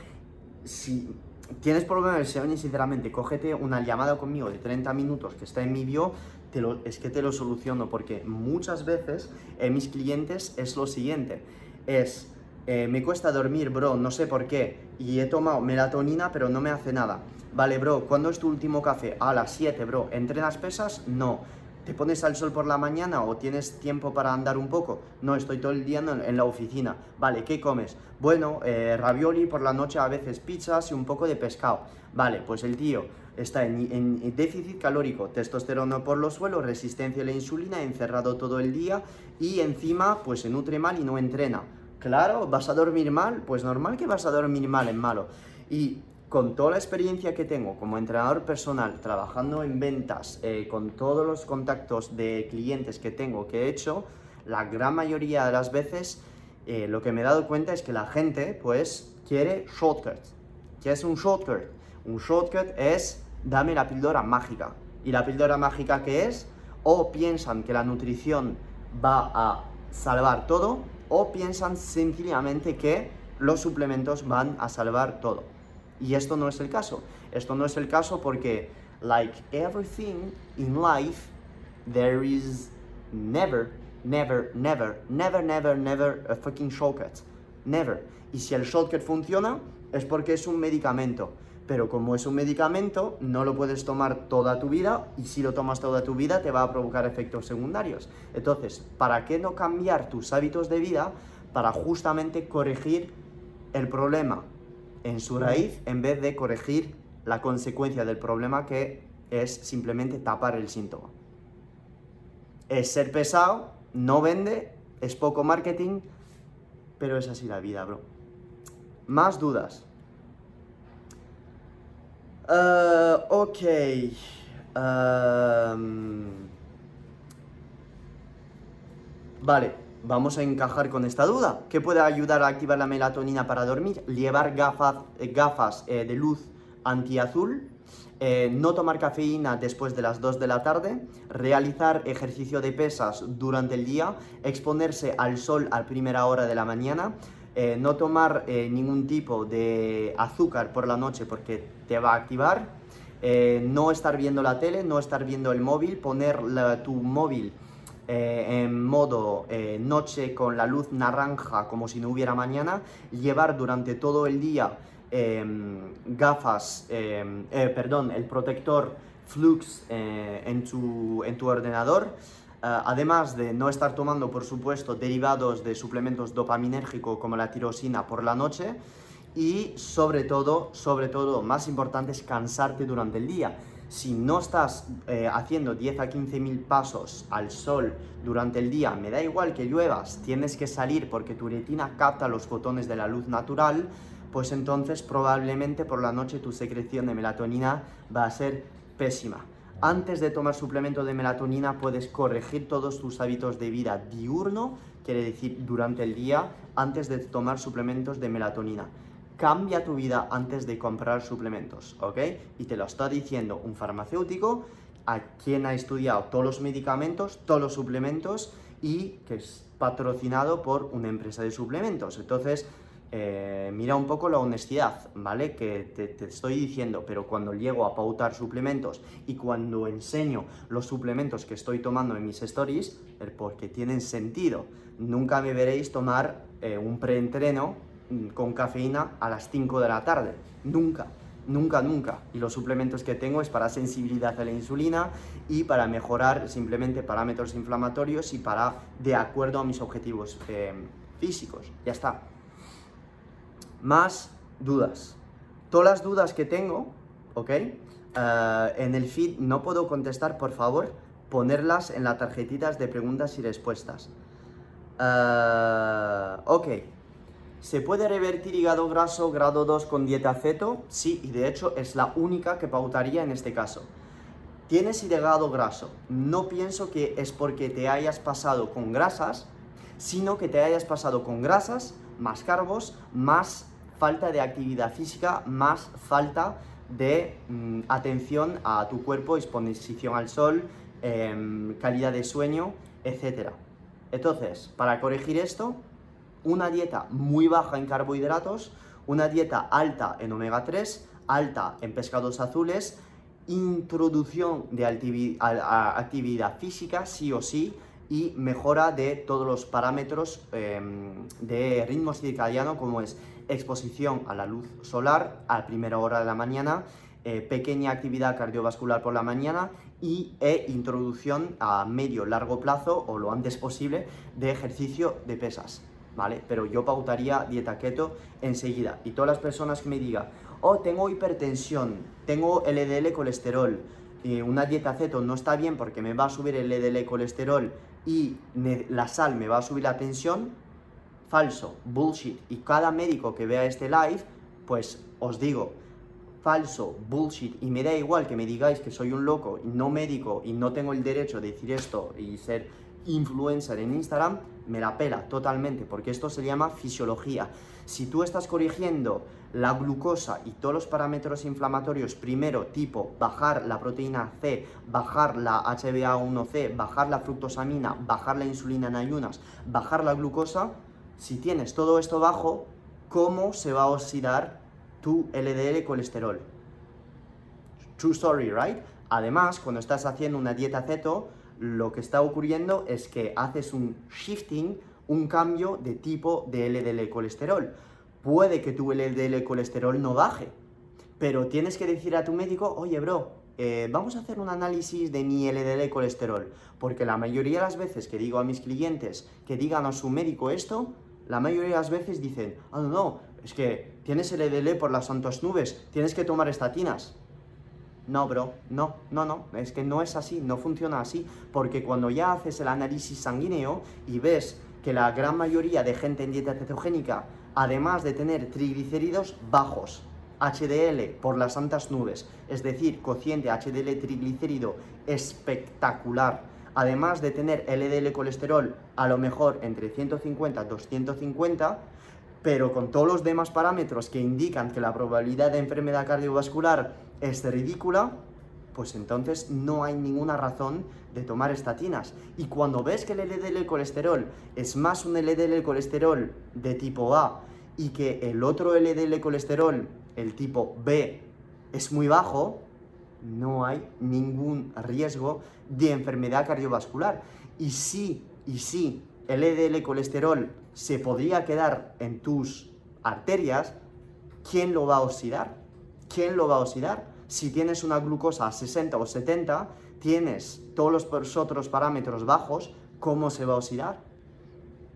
si tienes problemas de sueño, sinceramente, cógete una llamada conmigo de 30 minutos que está en mi bio, te lo, es que te lo soluciono, porque muchas veces en mis clientes es lo siguiente, es eh, me cuesta dormir, bro, no sé por qué, y he tomado melatonina, pero no me hace nada. Vale, bro, ¿cuándo es tu último café? A las 7, bro. ¿Entrenas pesas? No. ¿Te pones al sol por la mañana o tienes tiempo para andar un poco? No, estoy todo el día en, la oficina. Vale, ¿qué comes? Bueno, eh, ravioli por la noche, a veces pizzas y un poco de pescado. Vale, pues el tío está en, en, déficit calórico, testosterona por los suelos, resistencia a la insulina, encerrado todo el día y encima pues se nutre mal y no entrena. Claro, vas a dormir mal, pues normal que vas a dormir mal en malo. Y con toda la experiencia que tengo como entrenador personal, trabajando en ventas, eh, con todos los contactos de clientes que tengo, que he hecho, la gran mayoría de las veces eh, lo que me he dado cuenta es que la gente pues quiere shortcut. ¿Qué es un shortcut? Un shortcut es dame la píldora mágica. ¿Y la píldora mágica qué es? O piensan que la nutrición va a salvar todo o piensan sencillamente que los suplementos van a salvar todo. Y esto no es el caso. Esto no es el caso porque, like everything in life, there is never, never, never, never, never, never a fucking shortcut. Never. Y si el shortcut funciona, es porque es un medicamento pero como es un medicamento, no lo puedes tomar toda tu vida y si lo tomas toda tu vida te va a provocar efectos secundarios. Entonces, ¿para qué no cambiar tus hábitos de vida para justamente corregir el problema en su raíz en vez de corregir la consecuencia del problema que es simplemente tapar el síntoma? Es ser pesado, no vende, es poco marketing, pero es así la vida, bro. Más dudas. Uh, ok. Vale, vamos a encajar con esta duda. ¿Qué puede ayudar a activar la melatonina para dormir? Llevar gafas, eh, gafas eh, de luz antiazul, eh, no tomar cafeína después de las 2 de la tarde, realizar ejercicio de pesas durante el día, exponerse al sol a primera hora de la mañana, eh, no tomar eh, ningún tipo de azúcar por la noche porque te va a activar, eh, no estar viendo la tele, no estar viendo el móvil, poner tu móvil en modo noche con la luz naranja como si no hubiera mañana, llevar durante todo el día em, gafas, em, perdón, el protector Flux en tu ordenador, eh, además de no estar tomando, por supuesto, derivados de suplementos dopaminérgicos como la tirosina por la noche. Y sobre todo, sobre todo, más importante es cansarte durante el día. Si no estás eh, haciendo 10 a 15 mil pasos al sol durante el día, me da igual que lluevas, tienes que salir porque tu retina capta los fotones de la luz natural, pues entonces probablemente por la noche tu secreción de melatonina va a ser pésima. Antes de tomar suplemento de melatonina puedes corregir todos tus hábitos de vida diurno, quiere decir durante el día, antes de tomar suplementos de melatonina. Cambia tu vida antes de comprar suplementos, ¿ok? Y te lo está diciendo un farmacéutico a quien ha estudiado todos los medicamentos, todos los suplementos y que es patrocinado por una empresa de suplementos. Entonces, eh, mira un poco la honestidad, ¿vale? Que te, estoy diciendo, pero cuando llego a pautar suplementos y cuando enseño los suplementos que estoy tomando en mis stories, porque tienen sentido. Nunca me veréis tomar eh, un preentreno mm, con cafeína a las 5 de la tarde. Nunca. Nunca, nunca. Y los suplementos que tengo es para sensibilidad a la insulina y para mejorar simplemente parámetros inflamatorios y para, de acuerdo a mis objetivos eh, físicos. Ya está. Más dudas. Todas las dudas que tengo, ¿ok? Eh, en el feed no puedo contestar, por favor, ponerlas en las tarjetitas de preguntas y respuestas. Uh, ok. ¿Se puede revertir hígado graso grado 2 con dieta ceto? Sí, y de hecho es la única que pautaría en este caso. Tienes hígado graso. No pienso que es porque te hayas pasado con grasas, sino que te hayas pasado con grasas, más carbos, más falta de actividad física, más falta de mm, atención a tu cuerpo, exposición al sol, em, calidad de sueño, etc. Entonces, para corregir esto, una dieta muy baja en carbohidratos, una dieta alta en omega 3, alta en pescados azules, introducción de actividad física, sí o sí, y mejora de todos los parámetros em, de ritmo circadiano, como es exposición a la luz solar a primera hora de la mañana, eh, pequeña actividad cardiovascular por la mañana y e introducción a medio largo plazo o lo antes posible de ejercicio de pesas. ¿vale? Pero yo pautaría dieta keto enseguida. Y todas las personas que me digan, oh, tengo hipertensión, tengo LDL colesterol, y una dieta keto no está bien porque me va a subir el LDL colesterol y la sal me va a subir la tensión, falso, bullshit. Y cada médico que vea este live, pues os digo, falso, bullshit, y me da igual que me digáis que soy un loco, y no médico, y no tengo el derecho de decir esto y ser influencer en Instagram, me la pela totalmente, porque esto se llama fisiología. Si tú estás corrigiendo la glucosa y todos los parámetros inflamatorios, primero tipo bajar la proteína C, bajar la HbA1c, bajar la fructosamina, bajar la insulina en ayunas, bajar la glucosa, si tienes todo esto bajo, ¿cómo se va a oxidar tu LDL colesterol? True story, right? Además, cuando estás haciendo una dieta ceto, lo que está ocurriendo es que haces un shifting, un cambio de tipo de LDL colesterol. Puede que tu LDL colesterol no baje, pero tienes que decir a tu médico, oye, bro, eh, vamos a hacer un análisis de mi LDL colesterol, porque la mayoría de las veces que digo a mis clientes que digan a su médico esto, la mayoría de las veces dicen, ah, no, no, es que tienes LDL por las santas nubes, tienes que tomar estatinas. No, bro, no, no, no, es que no es así, no funciona así, porque cuando ya haces el análisis sanguíneo y ves que la gran mayoría de gente en dieta cetogénica, además de tener triglicéridos bajos, HDL por las santas nubes, es decir, cociente HDL triglicérido espectacular, además de tener LDL colesterol a lo mejor entre 150 y 250, pero con todos los demás parámetros que indican que la probabilidad de enfermedad cardiovascular es ridícula, pues entonces no hay ninguna razón de tomar estatinas. Y cuando ves que el LDL colesterol es más un LDL colesterol de tipo A y que el otro LDL colesterol, el tipo B, es muy bajo, no hay ningún riesgo de enfermedad cardiovascular. Y sí, y sí, el LDL colesterol se podría quedar en tus arterias, ¿quién lo va a oxidar? ¿Quién lo va a oxidar? Si tienes una glucosa a 60 o 70, tienes todos los otros parámetros bajos, ¿cómo se va a oxidar?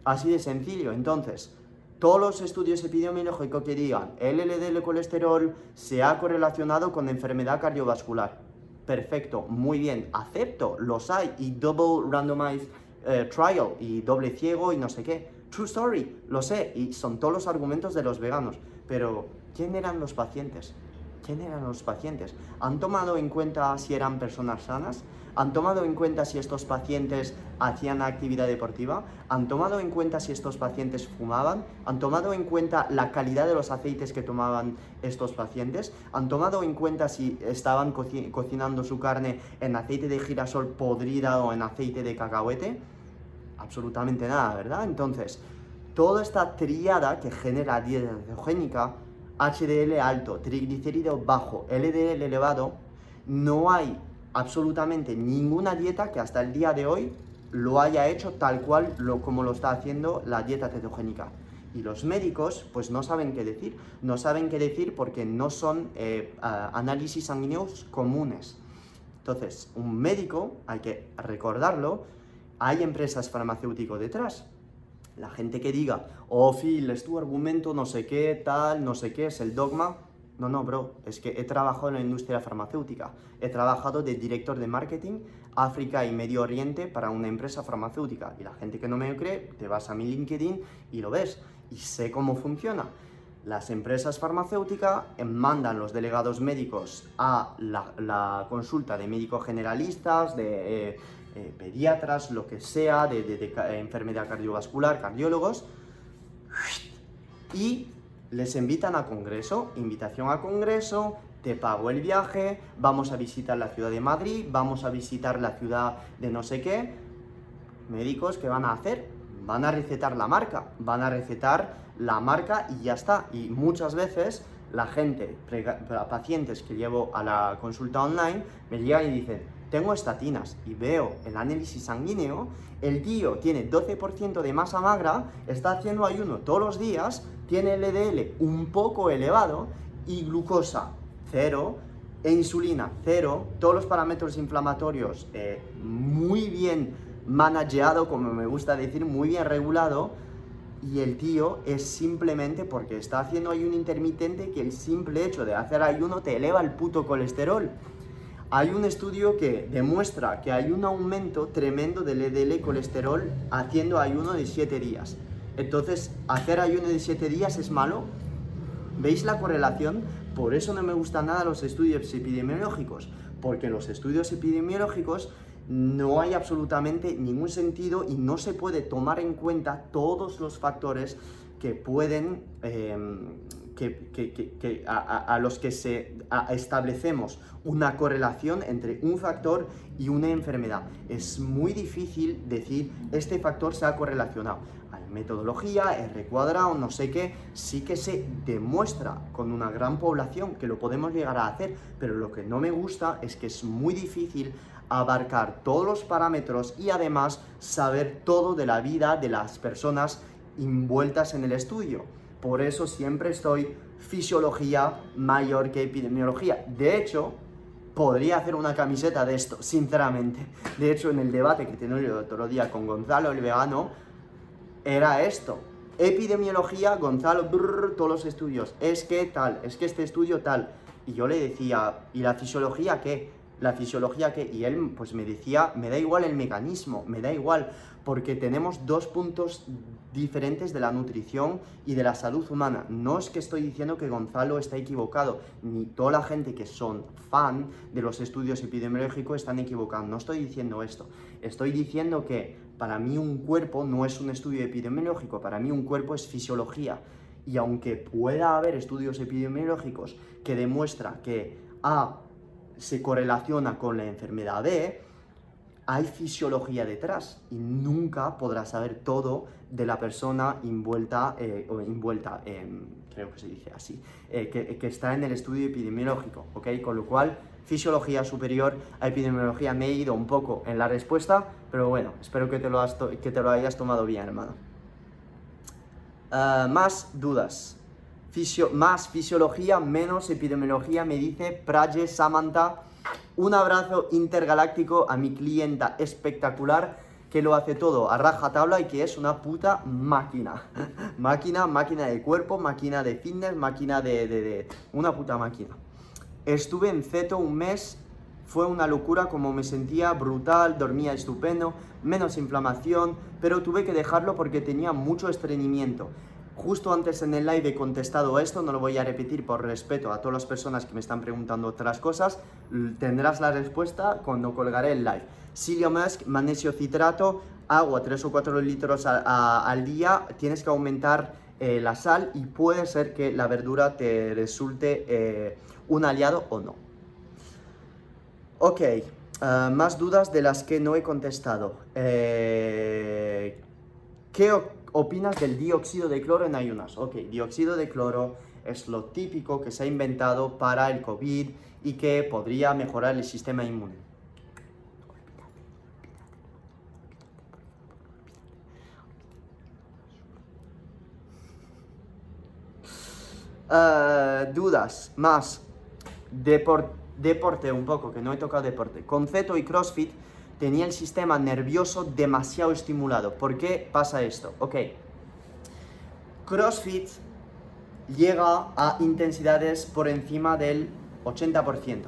Así de sencillo. Entonces, todos los estudios epidemiológicos que digan el LDL colesterol se ha correlacionado con enfermedad cardiovascular. Perfecto, muy bien, acepto, los hay y double randomized eh, trial y doble ciego y no sé qué. True story, lo sé, y son todos los argumentos de los veganos. Pero, ¿quién eran los pacientes? ¿Quién eran los pacientes? ¿Han tomado en cuenta si eran personas sanas? ¿Han tomado en cuenta si estos pacientes hacían actividad deportiva? ¿Han tomado en cuenta si estos pacientes fumaban? ¿Han tomado en cuenta la calidad de los aceites que tomaban estos pacientes? ¿Han tomado en cuenta si estaban cocinando su carne en aceite de girasol podrida o en aceite de cacahuete? absolutamente nada, ¿verdad? Entonces, toda esta triada que genera dieta HDL alto, triglicéridos bajo, LDL elevado, no hay absolutamente ninguna dieta que hasta el día de hoy lo haya hecho tal cual lo, como lo está haciendo la dieta cetogénica. Y los médicos pues no saben qué decir, no saben qué decir porque no son eh, análisis sanguíneos comunes. Entonces, un médico, hay que recordarlo, hay empresas farmacéuticas detrás. La gente que diga, oh Phil, es tu argumento, no sé qué, tal, no sé qué, es el dogma. No, no, bro, es que he trabajado en la industria farmacéutica. He trabajado de director de marketing África y Medio Oriente para una empresa farmacéutica. Y la gente que no me cree, te vas a mi LinkedIn y lo ves. Y sé cómo funciona. Las empresas farmacéuticas mandan los delegados médicos a la, consulta de médicos generalistas, de eh, eh, pediatras, lo que sea, de, de enfermedad cardiovascular, cardiólogos, y les invitan a congreso, invitación a congreso, te pago el viaje, vamos a visitar la ciudad de Madrid, vamos a visitar la ciudad de no sé qué. Médicos, ¿qué van a hacer? Van a recetar la marca, van a recetar la marca y ya está. Y muchas veces la gente, pacientes que llevo a la consulta online, me llegan y dicen, tengo estatinas y veo el análisis sanguíneo, el tío tiene 12% de masa magra, está haciendo ayuno todos los días, tiene LDL un poco elevado y glucosa cero, e insulina cero, todos los parámetros inflamatorios eh, muy bien manejado, como me gusta decir, muy bien regulado, y el tío es simplemente porque está haciendo ayuno intermitente que el simple hecho de hacer ayuno te eleva el puto colesterol. Hay un estudio que demuestra que hay un aumento tremendo del LDL colesterol haciendo ayuno de 7 días. Entonces, ¿hacer ayuno de 7 días es malo? ¿Veis la correlación? Por eso no me gustan nada los estudios epidemiológicos, porque los estudios epidemiológicos no hay absolutamente ningún sentido y no se puede tomar en cuenta todos los factores que pueden, em, que, a, los que se establecemos una correlación entre un factor y una enfermedad. Es muy difícil decir este factor se ha correlacionado metodología, R cuadrado, no sé qué, sí que se demuestra con una gran población que lo podemos llegar a hacer, pero lo que no me gusta es que es muy difícil abarcar todos los parámetros y además saber todo de la vida de las personas envueltas en el estudio. Por eso siempre estoy fisiología mayor que epidemiología. De hecho, podría hacer una camiseta de esto, sinceramente. De hecho, en el debate que tenía el otro día con Gonzalo, el vegano, era esto. Epidemiología, Gonzalo, todos los estudios. Es que tal, es que este estudio tal. Y yo le decía, ¿y la fisiología qué? ¿La fisiología qué? Y él pues me decía, me da igual el mecanismo, me da igual, porque tenemos dos puntos diferentes de la nutrición y de la salud humana. No es que estoy diciendo que Gonzalo está equivocado, ni toda la gente que son fan de los estudios epidemiológicos están equivocados. No estoy diciendo esto. Estoy diciendo que para mí un cuerpo no es un estudio epidemiológico, para mí un cuerpo es fisiología. Y aunque pueda haber estudios epidemiológicos que demuestran que A se correlaciona con la enfermedad B, hay fisiología detrás y nunca podrás saber todo de la persona envuelta, eh, o envuelta creo que se dice así, eh, que, está en el estudio epidemiológico, ¿ok? Con lo cual fisiología superior a epidemiología. Me he ido un poco en la respuesta, pero bueno, espero que te lo, lo hayas tomado bien, hermano. Ah, más dudas. Más fisiología, menos epidemiología, me dice Praje Samantha. Un abrazo intergaláctico a mi clienta espectacular que lo hace todo a raja tabla y que es una puta máquina. máquina, máquina de cuerpo, máquina de fitness, máquina de, de una puta máquina. Estuve en Ceto un mes, fue una locura como me sentía brutal, dormía estupendo, menos inflamación, pero tuve que dejarlo porque tenía mucho estreñimiento. Justo antes en el live he contestado esto, no lo voy a repetir por respeto a todas las personas que me están preguntando otras cosas, tendrás la respuesta cuando colgaré el live. Silio Musk, magnesio citrato, agua 3 o 4 litros al día, tienes que aumentar eh, la sal y puede ser que la verdura te resulte... Eh, un aliado o no. Ok, eh, más dudas de las que no he contestado. ¿Qué opinas del dióxido de cloro en ayunas? Ok, dióxido de cloro es lo típico que se ha inventado para el COVID y que podría mejorar el sistema inmune. Eh, dudas más deporte un poco, que no he tocado deporte. Conceto y CrossFit tenía el sistema nervioso demasiado estimulado. ¿Por qué pasa esto? Ok. CrossFit llega a intensidades por encima del 80%.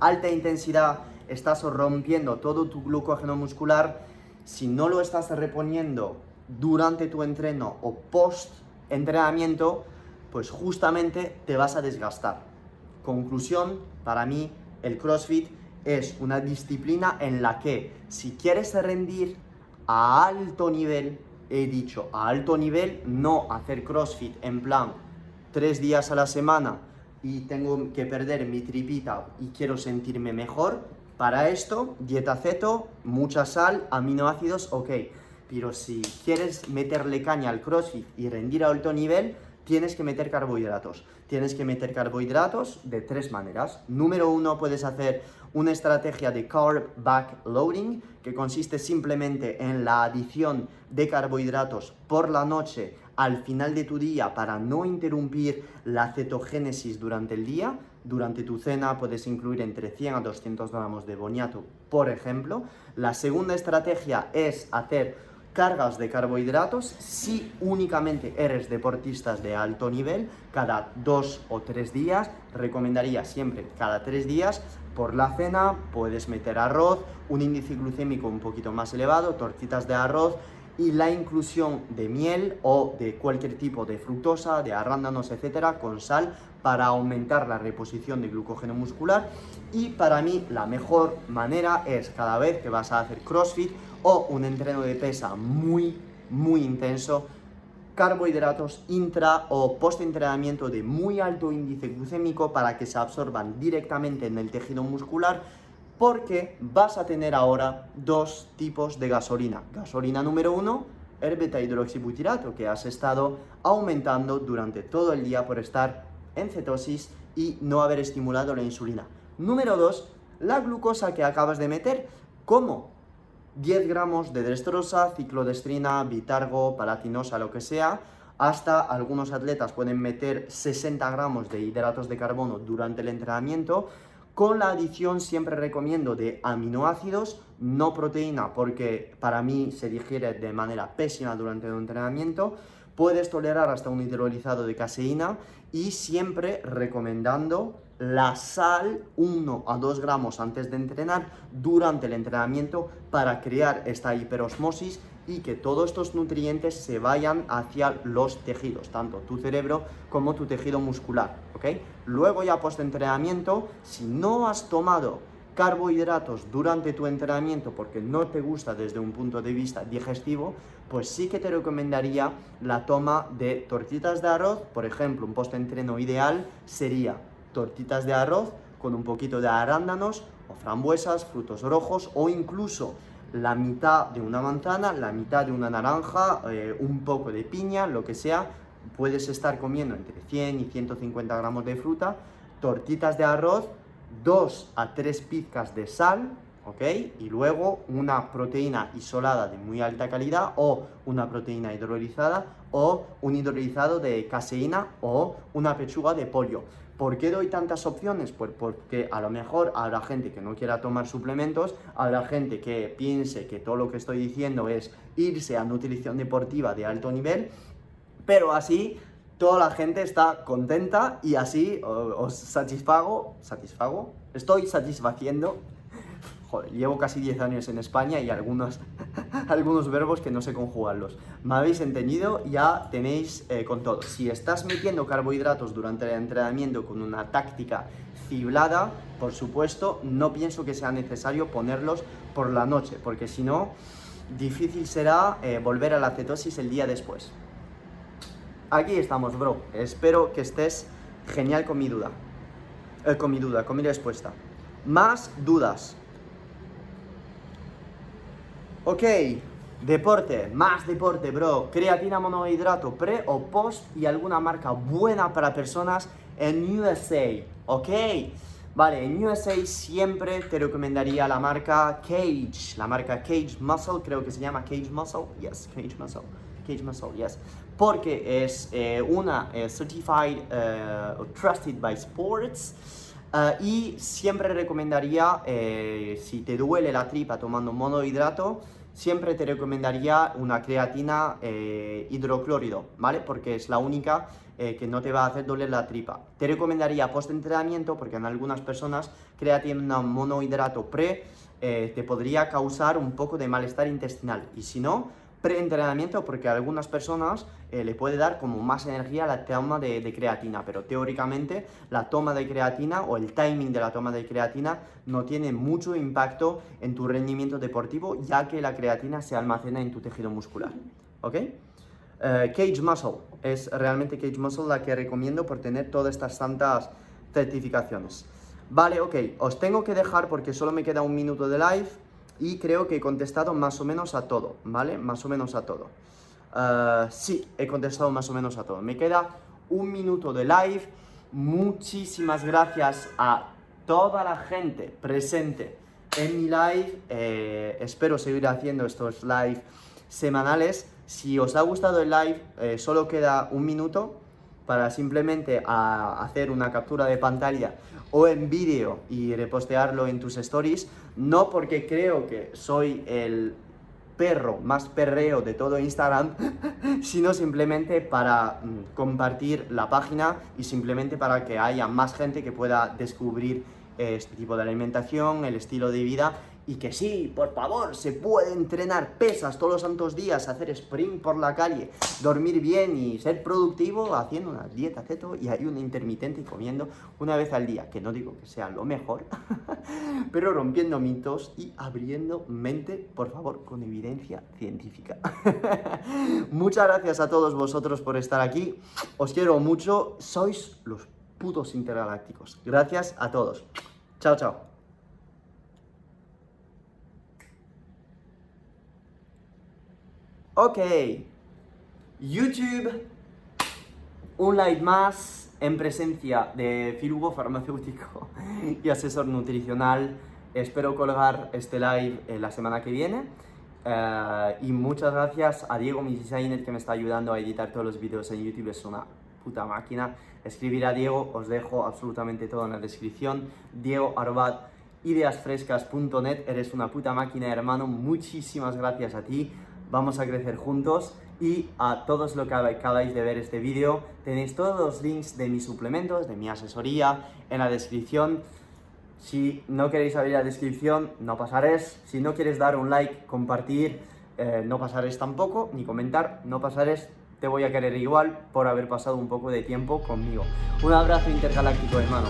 Alta intensidad, estás rompiendo todo tu glucógeno muscular. Si no lo estás reponiendo durante tu entreno o post entrenamiento, pues justamente te vas a desgastar. Conclusión, para mí el CrossFit es una disciplina en la que si quieres rendir a alto nivel, he dicho a alto nivel, no hacer CrossFit en plan tres días a la semana y tengo que perder mi tripita y quiero sentirme mejor, para esto, dieta ceto, mucha sal, aminoácidos, ok. Pero si quieres meterle caña al CrossFit y rendir a alto nivel, tienes que meter carbohidratos. Tienes que meter carbohidratos de tres maneras. Número uno, puedes hacer una estrategia de carb backloading, que consiste simplemente en la adición de carbohidratos por la noche al final de tu día para no interrumpir la cetogénesis durante el día. Durante tu cena puedes incluir entre 100 a 200 gramos de boniato, por ejemplo. La segunda estrategia es hacer cargas de carbohidratos si únicamente eres deportistas de alto nivel, cada dos o tres días, recomendaría siempre cada tres días, por la cena puedes meter arroz, un índice glucémico un poquito más elevado, tortitas de arroz y la inclusión de miel o de cualquier tipo de fructosa, de arándanos, etcétera, con sal para aumentar la reposición de glucógeno muscular. Y para mí la mejor manera es cada vez que vas a hacer CrossFit o un entreno de pesa muy, muy intenso, carbohidratos intra o post entrenamiento de muy alto índice glucémico para que se absorban directamente en el tejido muscular porque vas a tener ahora dos tipos de gasolina. Gasolina número uno, el beta hidroxibutirato que has estado aumentando durante todo el día por estar en cetosis y no haber estimulado la insulina. Número dos, la glucosa que acabas de meter. ¿Cómo? 10 gramos de destrosa, ciclodestrina, bitargo, palatinosa, lo que sea, hasta algunos atletas pueden meter 60 gramos de hidratos de carbono durante el entrenamiento. Con la adición siempre recomiendo de aminoácidos, no proteína, porque para mí se digiere de manera pésima durante el entrenamiento. Puedes tolerar hasta un hidrolizado de caseína y siempre recomendando la sal 1 a 2 gramos antes de entrenar durante el entrenamiento para crear esta hiperosmosis y que todos estos nutrientes se vayan hacia los tejidos, tanto tu cerebro como tu tejido muscular, ¿ok? Luego ya post entrenamiento, si no has tomado carbohidratos durante tu entrenamiento porque no te gusta desde un punto de vista digestivo, pues sí que te recomendaría la toma de tortitas de arroz, por ejemplo, un post entreno ideal sería tortitas de arroz con un poquito de arándanos o frambuesas, frutos rojos o incluso la mitad de una manzana, la mitad de una naranja, eh, un poco de piña, lo que sea. Puedes estar comiendo entre 100 y 150 gramos de fruta, tortitas de arroz, 2 a 3 pizcas de sal, ¿ok? Y luego una proteína isolada de muy alta calidad o una proteína hidrolizada o un hidrolizado de caseína o una pechuga de pollo. ¿Por qué doy tantas opciones? Pues porque a lo mejor habrá gente que no quiera tomar suplementos, habrá gente que piense que todo lo que estoy diciendo es irse a nutrición deportiva de alto nivel, pero así toda la gente está contenta y así os satisfago, satisfago, estoy satisfaciendo Llevo casi 10 años en España y algunos, algunos verbos que no sé conjugarlos. ¿Me habéis entendido? Ya tenéis eh, con todo. Si estás metiendo carbohidratos durante el entrenamiento con una táctica ciblada, por supuesto, no pienso que sea necesario ponerlos por la noche, porque si no, difícil será eh, volver a la cetosis el día después. Aquí estamos, bro. Espero que estés genial con mi duda. Eh, con mi duda, con mi respuesta. Más dudas. Ok, Deporte, más deporte, bro. Creatina monohidrato pre o post y alguna marca buena para personas en USA, ¿ok? Vale, en USA siempre te recomendaría la marca Cage, la marca Cage Muscle, creo que se llama Cage Muscle, yes, Cage Muscle, Cage Muscle, yes, porque es eh, una eh, certified, eh, trusted by sports. y siempre recomendaría, si te duele la tripa tomando monohidrato, siempre te recomendaría una creatina eh, hidroclórido, ¿vale? Porque es la única eh, que no te va a hacer doler la tripa. Te recomendaría post-entrenamiento porque en algunas personas creatina monohidrato pre eh, te podría causar un poco de malestar intestinal y si no, pre-entrenamiento porque a algunas personas eh, le puede dar como más energía la toma de, creatina, pero teóricamente la toma de creatina o el timing de la toma de creatina no tiene mucho impacto en tu rendimiento deportivo ya que la creatina se almacena en tu tejido muscular. ¿Ok? Eh, Cage Muscle es realmente Cage Muscle la que recomiendo por tener todas estas tantas certificaciones. Vale, ok, os tengo que dejar porque solo me queda un minuto de live y creo que he contestado más o menos a todo, ¿vale? Más o menos a todo. Uh, sí, he contestado más o menos a todo. Me queda un minuto de live. Muchísimas gracias a toda la gente presente en mi live. Eh, espero seguir haciendo estos live semanales. Si os ha gustado el live, eh, solo queda un minuto para simplemente hacer una captura de pantalla o en vídeo y repostearlo en tus stories, no porque creo que soy el perro más perreo de todo Instagram, sino simplemente para mm, compartir la página y simplemente para que haya más gente que pueda descubrir este tipo de alimentación, el estilo de vida y que sí, por favor, se puede entrenar pesas todos los santos días, hacer sprint por la calle, dormir bien y ser productivo haciendo una dieta keto y hay un intermitente y comiendo una vez al día, que no digo que sea lo mejor, pero rompiendo mitos y abriendo mente, por favor, con evidencia científica. Muchas gracias a todos vosotros por estar aquí, os quiero mucho, sois los putos intergalácticos. Gracias a todos. Chao, chao. Ok, YouTube, un live más en presencia de Firugo farmacéutico y asesor nutricional. Espero colgar este live la semana que viene. Eh, y muchas gracias a Diego, mi designer, que me está ayudando a editar todos los vídeos en YouTube. Es una puta máquina. Escribir a Diego, os dejo absolutamente todo en la descripción. Diego Arbat ideasfrescas.net, eres una puta máquina, hermano. Muchísimas gracias a ti vamos a crecer juntos y a todos los que acabáis de ver este vídeo tenéis todos los links de mis suplementos, de mi asesoría en la descripción. Si no queréis abrir la descripción, no pasaréis. Si no quieres dar un like, compartir, eh, no pasaréis tampoco, ni comentar, no pasaréis. Te voy a querer igual por haber pasado un poco de tiempo conmigo. Un abrazo intergaláctico, hermano.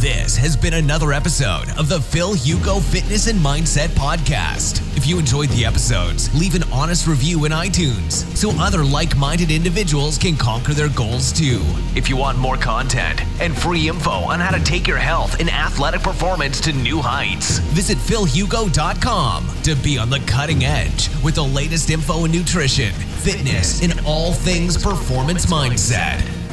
This has been another episode of the Phil Hugo Fitness and Mindset Podcast. If you enjoyed the episodes, leave an honest review in iTunes so other like minded individuals can conquer their goals too. If you want more content and free info on how to take your health and athletic performance to new heights, visit philhugo.com to be on the cutting edge with the latest info in nutrition, fitness, and all things performance mindset.